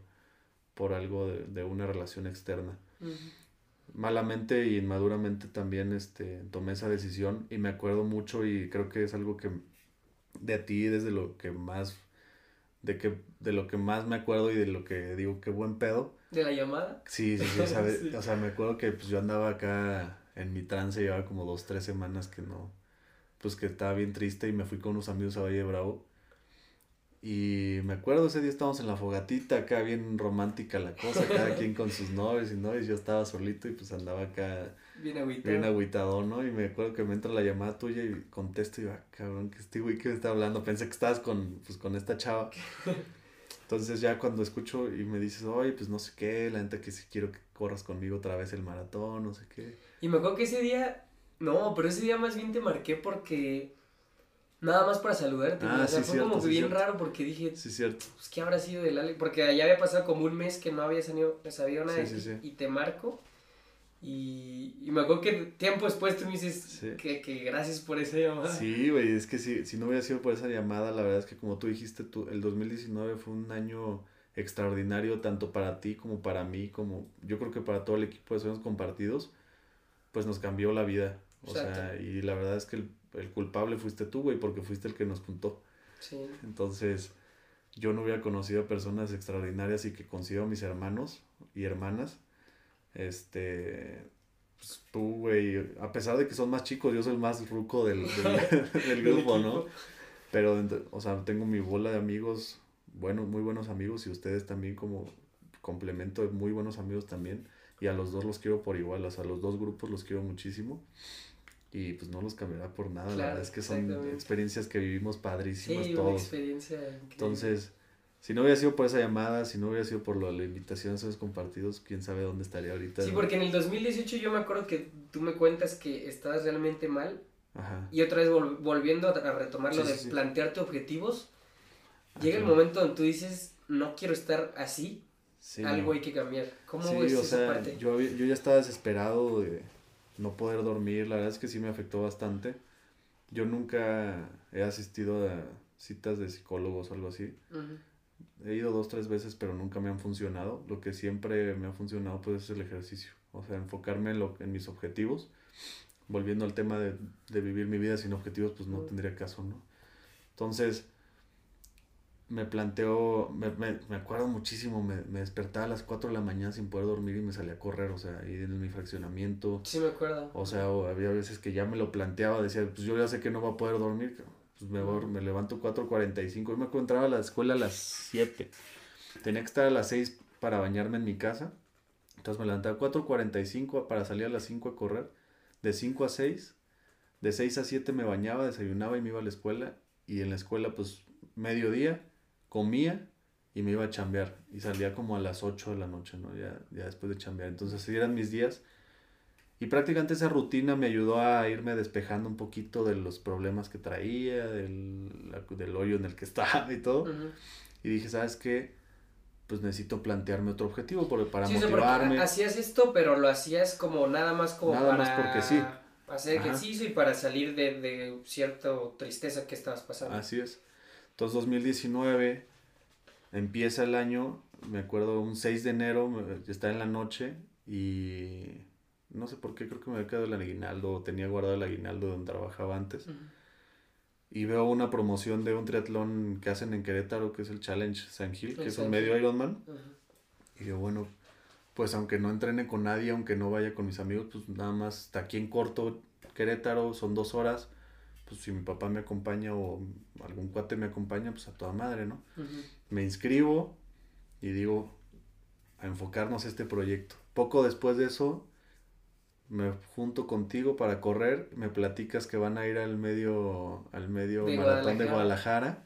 por algo de, de una relación externa malamente y inmaduramente también este, tomé esa decisión y me acuerdo mucho y creo que es algo que de ti desde lo que más de que de lo que más me acuerdo y de lo que digo qué buen pedo de la llamada. sí sí sí, ¿sabes? Sí. o sea me acuerdo que pues yo andaba acá en mi trance llevaba como dos tres semanas que no pues que estaba bien triste y me fui con unos amigos a Valle Bravo y me acuerdo ese día estábamos en la fogatita, acá bien romántica la cosa, cada quien con sus novios y novios, yo estaba solito y pues andaba acá Bien agüitado. bien agüitado, ¿no? Y me acuerdo que me entra la llamada tuya y contesto y yo, ah, cabrón, que este güey que me está hablando, pensé que estabas con, pues, con esta chava. Entonces ya cuando escucho y me dices, oye, pues no sé qué, la neta que si quiero que corras conmigo otra vez el maratón, no sé qué. Y me acuerdo que ese día, no, pero ese día más bien te marqué porque nada más para saludarte. Ah, o sea, sí, fue cierto, como que sí, bien cierto. raro porque dije, Sí, cierto. pues qué habrá sido del Ale, porque ya había pasado como un mes que no había sabido, sabido nada Sí, sí. y te marco. Y, y me acuerdo que tiempo después tú me dices que, que gracias por esa llamada. Sí, güey, es que si, si no hubiera sido por esa llamada, la verdad es que como tú dijiste, tú, el 2019 fue un año extraordinario tanto para ti como para mí, como yo creo que para todo el equipo de sueños compartidos, pues nos cambió la vida. O sea, y la verdad es que el, el culpable fuiste tú, güey, porque fuiste el que nos juntó. Sí. Entonces, yo no hubiera conocido a personas extraordinarias y que considero mis hermanos y hermanas. Este, pues, tú, güey, a pesar de que son más chicos, yo soy el más ruco del, del, del grupo, ¿no? Pero, o sea, tengo mi bola de amigos, bueno, muy buenos amigos y ustedes también como complemento de muy buenos amigos también. Y a los dos los quiero por igual, o sea, a los dos grupos los quiero muchísimo. Y pues no los cambiará por nada, la Claro, verdad es que son experiencias que vivimos padrísimas Sí, una todos. experiencia increíble. Entonces, si no hubiera sido por esa llamada, si no hubiera sido por lo la invitación a esos compartidos, quién sabe dónde estaría ahorita. Sí, ¿no? porque en el 2018 yo me acuerdo que tú me cuentas que estabas realmente mal Ajá. y otra vez vol- volviendo a a retomar lo Sí, de sí, plantearte objetivos, llega el Ajá. momento donde tú dices, no quiero estar así, Sí, algo hay que cambiar. ¿Cómo Sí, ves o esa sea, parte? yo, yo ya estaba desesperado de no poder dormir, la verdad es que sí me afectó bastante. Yo nunca he asistido a citas de psicólogos o algo así. Ujú. He ido dos, tres veces, pero nunca me han funcionado. Lo que siempre me ha funcionado pues es el ejercicio. O sea, enfocarme en, lo, en mis objetivos. Volviendo al tema de, de vivir mi vida sin objetivos, pues no Mm. tendría caso, ¿no? Entonces, me planteo, me, me, me acuerdo muchísimo, me, me despertaba a las 4 de la mañana sin poder dormir y me salía a correr, o sea, ahí en mi fraccionamiento. Sí me acuerdo. O sea, o había veces que ya me lo planteaba, decía, pues yo ya sé que no va a poder dormir, pues me, voy- me levanto 4.45, yo me encontraba a la escuela a las 7, tenía que estar a las 6 para bañarme en mi casa, entonces me levantaba a 4.45 para salir a las 5 a correr, de 5 a 6 De 6 a 7 me bañaba, desayunaba y me iba a la escuela. Y en la escuela, pues, mediodía, comía y me iba a chambear. Y salía como a las 8 de la noche, ¿no? Ya, ya después de chambear. Entonces, así eran mis días. Y prácticamente esa rutina me ayudó a irme despejando un poquito de los problemas que traía, del, del hoyo en el que estaba y todo. Ujú. Y dije, ¿sabes qué? Pues necesito plantearme otro objetivo por- para Sí, sea, porque motivarme. hacías esto, pero lo hacías como nada más como Nada para más porque sí. hacer Ajá. ejercicio y para salir de, de cierta tristeza que estabas pasando. Así es. Entonces 2019 empieza el año, me acuerdo un 6 de enero, está en la noche y no sé por qué, creo que me había quedado el aguinaldo, tenía guardado el aguinaldo donde trabajaba antes. Ujú. Y veo una promoción de un triatlón que hacen en Querétaro, que es el Challenge San Gil, que es un medio. Ironman. Ujú. Y yo, bueno, pues aunque no entrene con nadie, aunque no vaya con mis amigos, pues nada más está aquí en corto, Querétaro, son dos horas. Pues si mi papá me acompaña o algún cuate me acompaña, pues a toda madre, ¿no? Me inscribo y digo, a enfocarnos a este proyecto. Poco después de eso, me junto contigo para correr, me platicas que van a ir al medio, al medio De maratón de Guadalajara.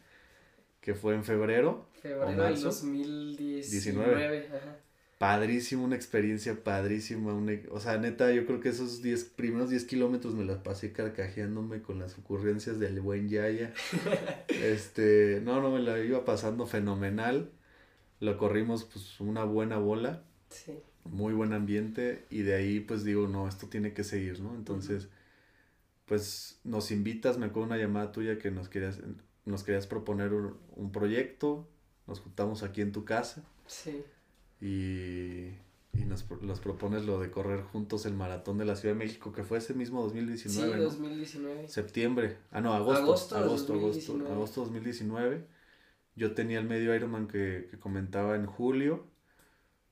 Que fue en febrero. Febrero del marzo. 2019. Ajá. Padrísimo, una experiencia padrísima. una- o sea, neta, yo creo que esos 10, primeros 10 kilómetros me las pasé carcajeándome con las ocurrencias del buen Yaya. este, no, no, me la iba pasando fenomenal. Lo corrimos pues una buena bola, Sí. muy buen ambiente y de ahí pues digo, no, esto tiene que seguir, ¿no? Entonces, pues nos invitas, me acuerdo una llamada tuya que nos querías, nos querías proponer un, un proyecto, nos juntamos aquí en tu casa Sí. Y, y nos, nos propones lo de correr juntos el maratón de la Ciudad de México, que fue ese mismo 2019, sí, ¿no? 2019. Septiembre, ah no, agosto, Agosto agosto, de agosto, 2019. agosto, 2019. Yo tenía el medio Ironman que, que comentaba en julio.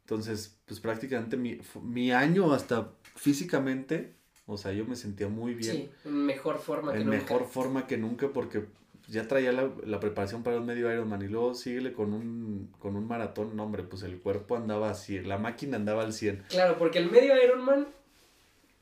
Entonces, pues prácticamente mi, mi año hasta físicamente, o sea, yo me sentía muy bien, Sí, en mejor forma que en nunca. mejor forma que nunca porque ya traía la, la preparación para un medio Ironman y luego síguele con un, con un maratón, no hombre, pues el cuerpo andaba así, la máquina andaba al 100. Claro, porque el medio Ironman,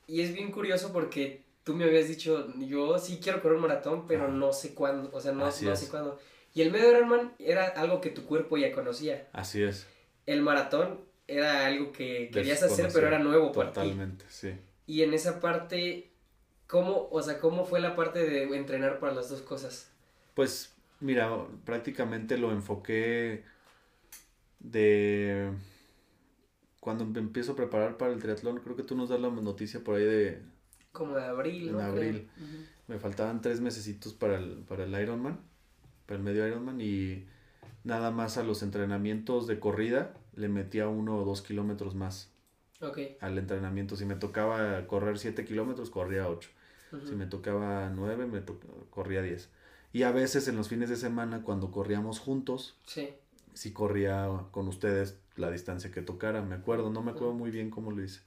y es bien curioso porque tú me habías dicho, yo sí quiero correr un maratón, pero no sé cuándo, o sea, no, no es. sé cuándo. Y el medio Ironman era algo que tu cuerpo ya conocía. Así es. El maratón era algo que querías hacer, pero era nuevo para ti. Totalmente, sí. Y en esa parte, ¿cómo, o sea, cómo fue la parte de entrenar para las dos cosas? Pues mira, prácticamente lo enfoqué de cuando me empiezo a preparar para el triatlón, creo que tú nos das la noticia por ahí de Como de abril, En ¿no? Abril. Me faltaban tres mesecitos para el, para el Ironman, para el medio Ironman y nada más a los entrenamientos de corrida le metía uno o dos kilómetros más Ok. al entrenamiento. Si me tocaba correr siete kilómetros, corría ocho. Si me tocaba nueve, me to- corría diez. Y a veces en los fines de semana, cuando corríamos juntos, Sí. sí corría con ustedes la distancia que tocara, me acuerdo, no me acuerdo muy bien cómo lo hice.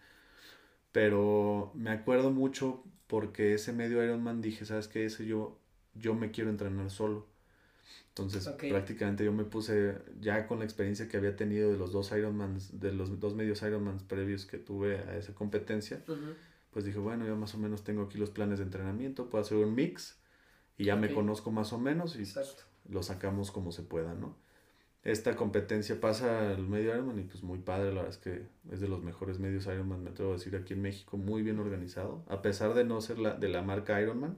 Pero me acuerdo mucho porque ese medio Ironman dije, ¿sabes qué? Ese yo, yo me quiero entrenar solo. Entonces, Ok. prácticamente yo me puse, ya con la experiencia que había tenido de los dos Ironmans, de los dos medios Ironmans previos que tuve a esa competencia, Ujú. pues dije, bueno, ya más o menos tengo aquí los planes de entrenamiento, puedo hacer un mix y ya me conozco más o menos y Exacto. lo sacamos como se pueda, ¿no? Esta competencia pasa al medio Ironman y pues muy padre, la verdad es que es de los mejores medios Ironman, me atrevo a decir, aquí en México, muy bien organizado, a pesar de no ser la, de la marca Ironman,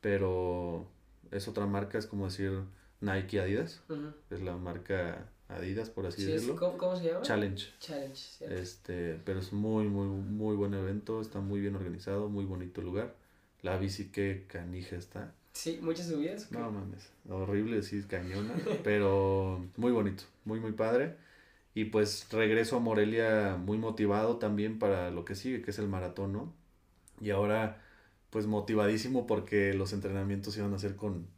pero es otra marca, es como decir Nike Adidas, es la marca Adidas, por así Sí, decirlo. ¿cómo, cómo se llama? Challenge. Challenge, ¿cierto? Este, pero es muy, muy, muy buen evento, está muy bien organizado, muy bonito lugar. La bici que canija está. Sí, muchas subidas. No mames, horrible, sí, cañona, pero muy bonito, muy, muy padre. Y pues regreso a Morelia muy motivado también para lo que sigue, que es el maratón, ¿no? Y ahora, pues motivadísimo porque los entrenamientos iban a ser con,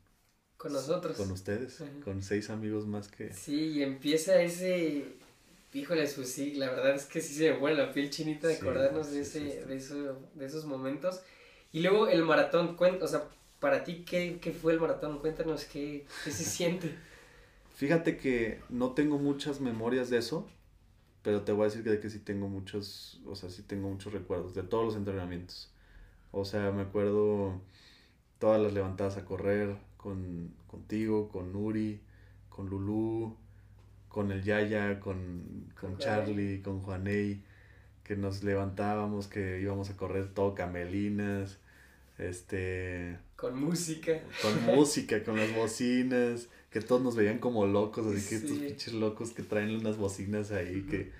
Con nosotros. con ustedes, Ajá. con seis amigos más que... Sí, y empieza ese. Híjole, pues sí, la verdad es que sí se me pone la piel chinita de Sí, acordarnos de, ese, sí. De, eso, de esos momentos. Y luego el maratón, o sea, para ti, ¿qué, qué fue el maratón? Cuéntanos qué, qué se siente. Fíjate que no tengo muchas memorias de eso, pero te voy a decir que, de que sí tengo muchos, o sea, sí tengo muchos recuerdos de todos los entrenamientos. O sea, me acuerdo todas las levantadas a correr con, contigo, con Nuri, con Lulú, con el Yaya, con, con Con Charlie, con Juaney, que nos levantábamos, que íbamos a correr todo camelinas, este, Con música. con música, con las bocinas, que todos nos veían como locos, así que estos pinches locos que traen unas bocinas ahí, que,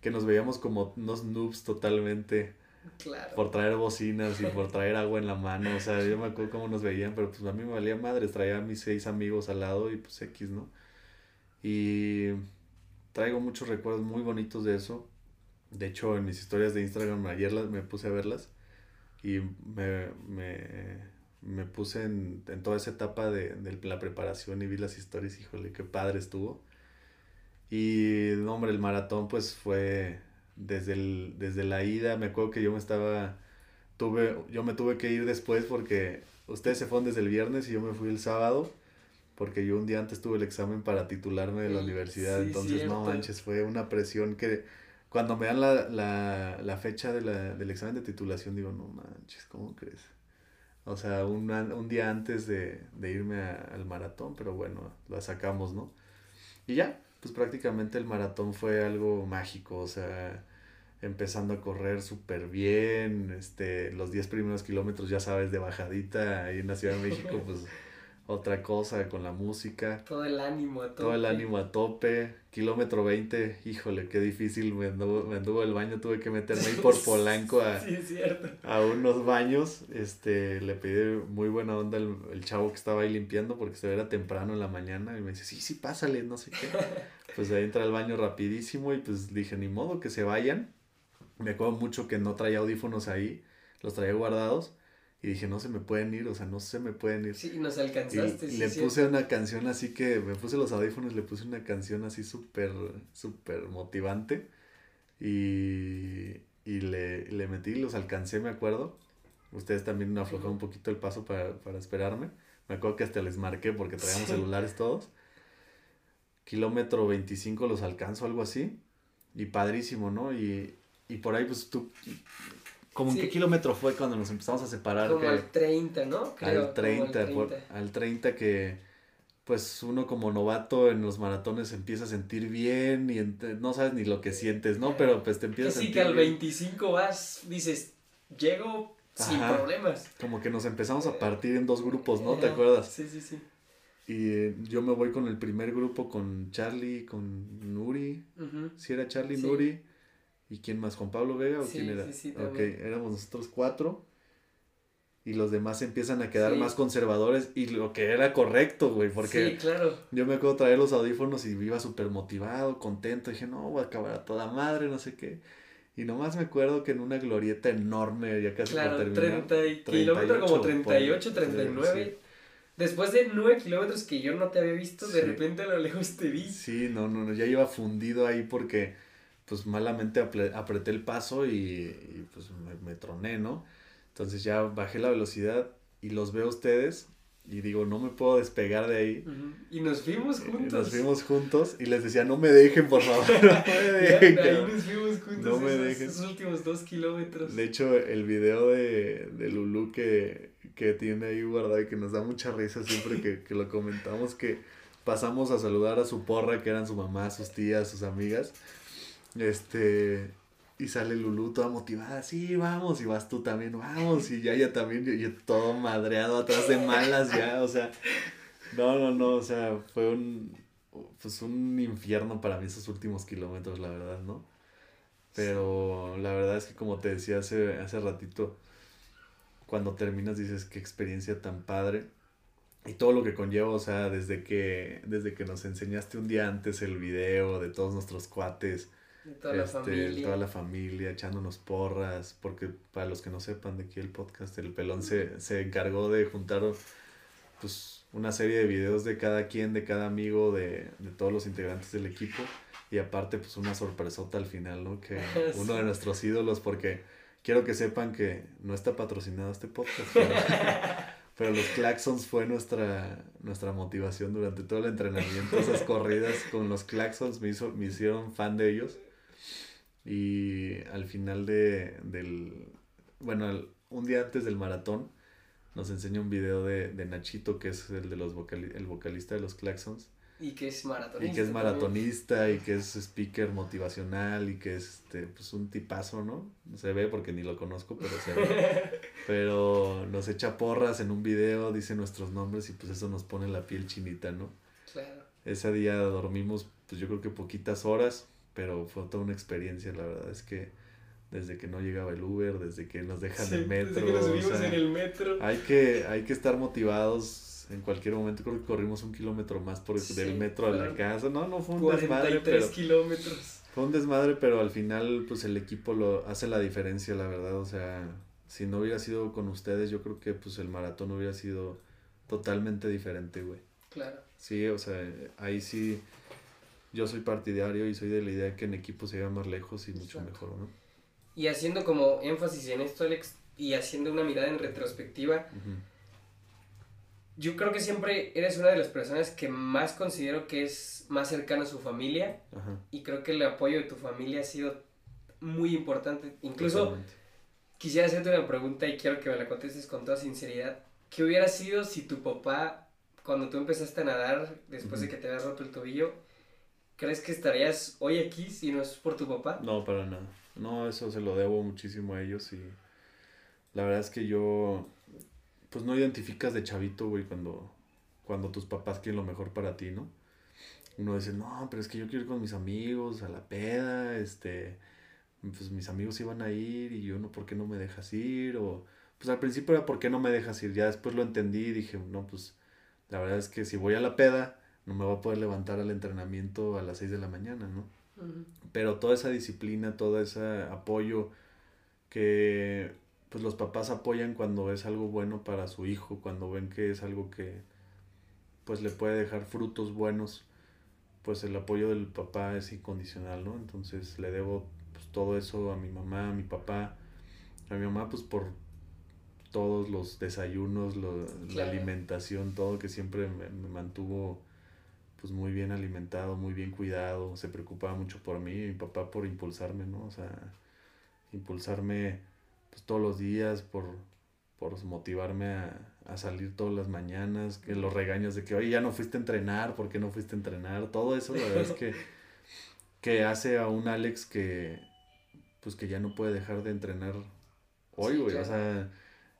que nos veíamos como unos noobs totalmente Claro. por traer bocinas y por traer agua en la mano, o sea, yo me acuerdo cómo nos veían, pero pues a mí me valía madres, traía a mis seis amigos al lado y pues X, ¿no? Y traigo muchos recuerdos muy bonitos de eso. De hecho, en mis historias de Instagram ayer las, me puse a verlas y me, me, me puse en, en toda esa etapa de, de la preparación y vi las historias, híjole, qué padre estuvo. Y, no, hombre, el maratón pues fue desde, el, desde la ida, me acuerdo que yo me estaba, tuve, yo me tuve que ir después porque ustedes se fueron desde el viernes y yo me fui el sábado porque yo un día antes tuve el examen para titularme de la universidad, sí, entonces no cierto. manches, fue una presión que cuando me dan la, la, la fecha de la, del examen de titulación digo, no manches, ¿cómo crees? O sea, un, un día antes de, de irme a- al maratón, pero bueno, la sacamos, ¿no? Y ya, pues prácticamente el maratón fue algo mágico, o sea, empezando a correr súper bien, este, los 10 primeros kilómetros, ya sabes, de bajadita ahí en la Ciudad de México, pues otra cosa con la música, Todo el ánimo a todo el tope. ánimo a tope, kilómetro 20, híjole, qué difícil, me anduvo, me anduvo el baño, tuve que meterme ahí por Polanco a, Sí, a unos baños, este, le pedí muy buena onda el, el chavo que estaba ahí limpiando porque se era temprano en la mañana y me dice, sí, sí, pásale, no sé qué. Pues ahí entra al baño rapidísimo y pues dije, ni modo que se vayan. Me acuerdo mucho que no traía audífonos ahí, los traía guardados y dije, no se me pueden ir, o sea, no se me pueden ir. Sí, nos alcanzaste. y sí, le sí. puse una canción así que me puse los audífonos, le puse una canción así súper, súper motivante y, y le, le metí, los alcancé, me acuerdo. Ustedes también aflojaron un poquito el paso para, para esperarme. Me acuerdo que hasta les marqué porque traíamos celulares todos. Kilómetro 25 los alcanzo, algo así. Y padrísimo, ¿no? Y, y por ahí pues tú... ¿Cómo en Sí. qué kilómetro fue cuando nos empezamos a separar? Como que- al 30, ¿no? Creo, al como 30, por- 30. al 30 que pues uno como novato en los maratones empieza a sentir bien y no sabes ni lo que sientes, ¿no? Pero pues te empiezas a sí, sentir que al bien. 25 vas, dices, llego sin Ajá. problemas. Como que nos empezamos a partir en dos grupos, ¿no? ¿Te acuerdas? Sí, sí, sí. Y eh, yo me voy con el primer grupo con Charlie, con Nuri, Ujú. si era Charlie, Sí. Nuri, ¿y quién más? ¿Juan Pablo Vega o Sí, quién era? sí, sí, ok, éramos nosotros cuatro. Y los demás empiezan a quedar más conservadores y lo que era correcto, güey, porque... Sí, claro. Yo me acuerdo traer los audífonos y iba súper motivado, contento. Dije, no, voy a acabar a toda madre, no sé qué. Y nomás me acuerdo que en una glorieta enorme, ya casi Claro, por terminar. 30 y kilómetro como 38, ponle, 39. Después de 9 kilómetros que yo no te había visto, de repente a lo lejos te vi. Sí, no, no, no, ya iba fundido ahí porque pues malamente apreté el paso y, y, pues me, me troné, ¿no? Entonces ya bajé la velocidad y los veo a ustedes y digo, no me puedo despegar de ahí. Y nos fuimos Y juntos. Nos fuimos juntos y les decía, no me dejen, por favor, no me Ya, dejen. de ahí cabrón". nos fuimos juntos No me esos, dejes. esos últimos dos kilómetros. De hecho, el video de, de Lulu que, que tiene ahí guardado y que nos da mucha risa siempre que, que lo comentamos, que pasamos a saludar a su porra, que eran su mamá, sus tías, sus amigas. Este, y sale Lulu toda motivada, sí, vamos, y vas tú también, vamos, y ya ella también, y yo todo madreado atrás de malas ya, o sea, no, no, no, o sea, fue un, pues un infierno para mí esos últimos kilómetros, la verdad, ¿no? Pero la verdad es que como te decía hace, hace ratito, cuando terminas dices qué experiencia tan padre. Y todo lo que conlleva, o sea, desde que, desde que nos enseñaste un día antes el video de todos nuestros cuates, De toda la este, familia. toda la familia, echándonos porras, porque para los que no sepan de aquí el podcast, el pelón se, se encargó de juntar pues una serie de videos de cada quien, de cada amigo, de, de todos los integrantes del equipo. Y aparte, pues una sorpresota al final, ¿no? Que uno de nuestros ídolos, porque quiero que sepan que no está patrocinado este podcast. Pero, pero los Claxons fue nuestra, nuestra motivación durante todo el entrenamiento. Esas corridas con los Claxons me, hizo, me hicieron fan de ellos. Y al final de, del... Bueno, un día antes del maratón nos enseña un video de, de Nachito, que es el de los vocali- el vocalista de los Claxons, Y que es maratonista. y que es también. maratonista y que es speaker motivacional y que es este, pues un tipazo, ¿no? No se ve porque ni lo conozco, pero se ve. pero nos echa porras en un video, dice nuestros nombres y pues eso nos pone la piel chinita, ¿no? Claro. Ese día dormimos, pues yo creo que poquitas horas, pero fue toda una experiencia, la verdad es que desde que no llegaba el Uber, desde que nos dejan Sí, el metro, desde que nos o subimos sea, en el metro. hay que, hay que estar motivados en cualquier momento, creo que corrimos un kilómetro más por Sí, del metro a la casa, no, no fue un desmadre, 43 pero kilómetros. fue un desmadre, pero al final pues el equipo lo hace la diferencia, la verdad, o sea, si no hubiera sido con ustedes, yo creo que pues el maratón hubiera sido totalmente diferente, güey. Claro. Sí, o sea, ahí sí yo soy partidario y soy de la idea que en equipo se llega más lejos y mucho Exacto. mejor, ¿no? Y haciendo como énfasis en esto, Alex, y haciendo una mirada en retrospectiva, Ujú. yo creo que siempre eres una de las personas que más considero que es más cercana a su familia Ajá. y creo que el apoyo de tu familia ha sido muy importante. Incluso totalmente. quisiera hacerte una pregunta y quiero que me la contestes con toda sinceridad. ¿Qué hubiera sido si tu papá, cuando tú empezaste a nadar, después de Ujú. que te habías roto el tobillo, crees que estarías hoy aquí si no es por tu papá? No, para nada. No, eso se lo debo muchísimo a ellos y la verdad es que yo, pues no identificas de chavito, güey, cuando, cuando tus papás quieren lo mejor para ti, ¿no? Uno dice, no, pero es que yo quiero ir con mis amigos a la peda, este, pues mis amigos iban a ir y yo no, ¿por qué no me dejas ir? O, pues al principio era, ¿por qué no me dejas ir? Ya después lo entendí y dije, no, pues la verdad es que si voy a la peda, no me voy a poder levantar al entrenamiento a las 6 de la mañana, ¿no? Pero toda esa disciplina, todo ese apoyo que pues los papás apoyan cuando es algo bueno para su hijo, cuando ven que es algo que pues le puede dejar frutos buenos, pues el apoyo del papá es incondicional, ¿no? Entonces le debo pues, todo eso a mi mamá, a mi papá, a mi mamá pues por todos los desayunos, lo- la alimentación, todo que siempre me, me mantuvo pues muy bien alimentado, muy bien cuidado, se preocupaba mucho por mí mi papá por impulsarme, ¿no? O sea, impulsarme pues todos los días, por, por motivarme a, a salir todas las mañanas, que los regaños de que, oye, ya no fuiste a entrenar, ¿por qué no fuiste a entrenar? Todo eso, la verdad es que, que hace a un Alex que, pues que ya no puede dejar de entrenar hoy, Sí, güey, o sea,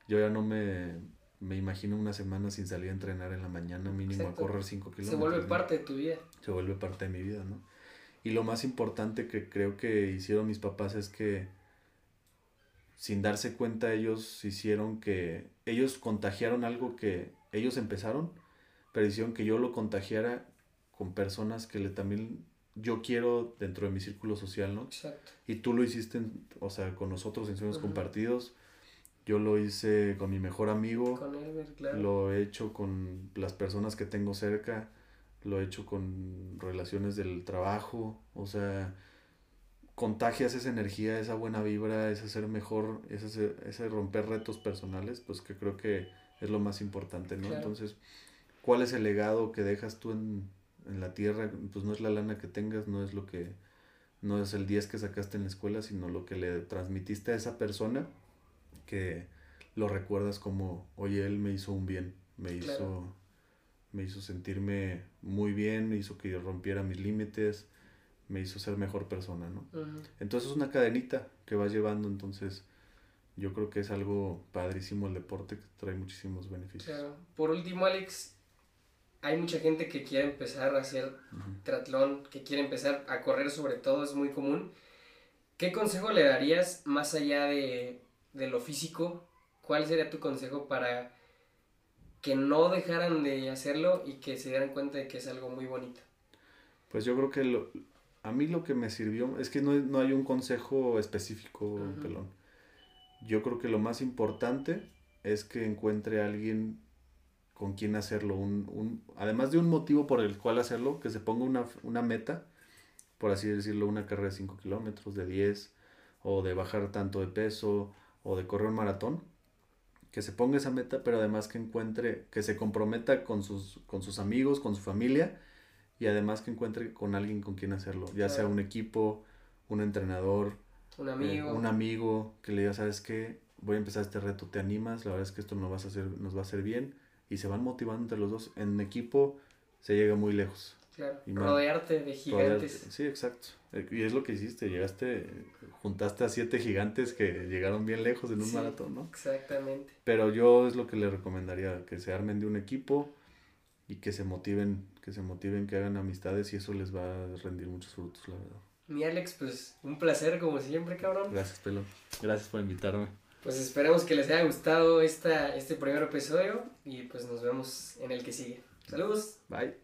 yo ya no me, me imagino una semana sin salir a entrenar en la mañana mínimo Exacto. a correr 5 kilómetros. Se vuelve ¿no? parte de tu vida. se vuelve parte de mi vida, ¿no? Y lo más importante que creo que hicieron mis papás es que sin darse cuenta ellos hicieron que ellos contagiaron algo que ellos empezaron, pero hicieron que yo lo contagiara con personas que le también yo quiero dentro de mi círculo social, ¿no? Exacto. Y tú lo hiciste, en- o sea, con nosotros en sueños compartidos. Yo lo hice con mi mejor amigo. Con Elber, claro. Lo he hecho con las personas que tengo cerca, lo he hecho con relaciones del trabajo, o sea, contagias esa energía, esa buena vibra, ese ser mejor, ese, ese romper retos personales, pues que creo que es lo más importante, ¿no? Claro. Entonces, ¿cuál es el legado que dejas tú en, en la tierra? Pues no es la lana que tengas, no es lo que, no es el 10 que sacaste en la escuela, sino lo que le transmitiste a esa persona que lo recuerdas como, oye, él me hizo un bien, me hizo, me hizo sentirme muy bien, me hizo que yo rompiera mis límites, me hizo ser mejor persona, ¿no? Entonces es una cadenita que vas llevando, entonces yo creo que es algo padrísimo el deporte que trae muchísimos beneficios. Claro. Por último, Alex, hay mucha gente que quiere empezar a hacer Ujú. triatlón, que quiere empezar a correr sobre todo, es muy común. ¿Qué consejo le darías más allá de, de lo físico? ¿Cuál sería tu consejo para que no dejaran de hacerlo y que se dieran cuenta de que es algo muy bonito? Pues yo creo que lo- a mí lo que me sirvió es que no, no hay un consejo específico, pelón. Yo creo que lo más importante es que encuentre a alguien con quien hacerlo. Un, un- además de un motivo por el cual hacerlo, que se ponga una, una meta, por así decirlo, una carrera de 5 kilómetros, de 10, o de bajar tanto de peso, o de correr un maratón. Que se ponga esa meta, pero además que encuentre, que se comprometa con sus, con sus amigos, con su familia, y además que encuentre con alguien con quien hacerlo, ya sea un equipo, un entrenador, Un eh, amigo. un amigo que le diga, ¿sabes qué? voy a empezar este reto, ¿te animas? La verdad es que esto nos va a hacer, nos va a hacer bien. Y se van motivando entre los dos. En equipo se llega muy lejos. Claro, Y rodearte de gigantes. Rodearte- Sí, exacto. Eh, Y es lo que hiciste, llegaste, juntaste a siete gigantes que llegaron bien lejos en un Sí. maratón, ¿no? Exactamente. Pero yo es lo que le recomendaría, que se armen de un equipo y que se motiven, que se motiven, que hagan amistades y eso les va a rendir muchos frutos, la verdad. Mi Alex, pues un placer como siempre, cabrón. Gracias, Pelo. Gracias por invitarme. Pues esperemos que les haya gustado esta, este primer episodio y pues nos vemos en el que sigue. Saludos. Bye.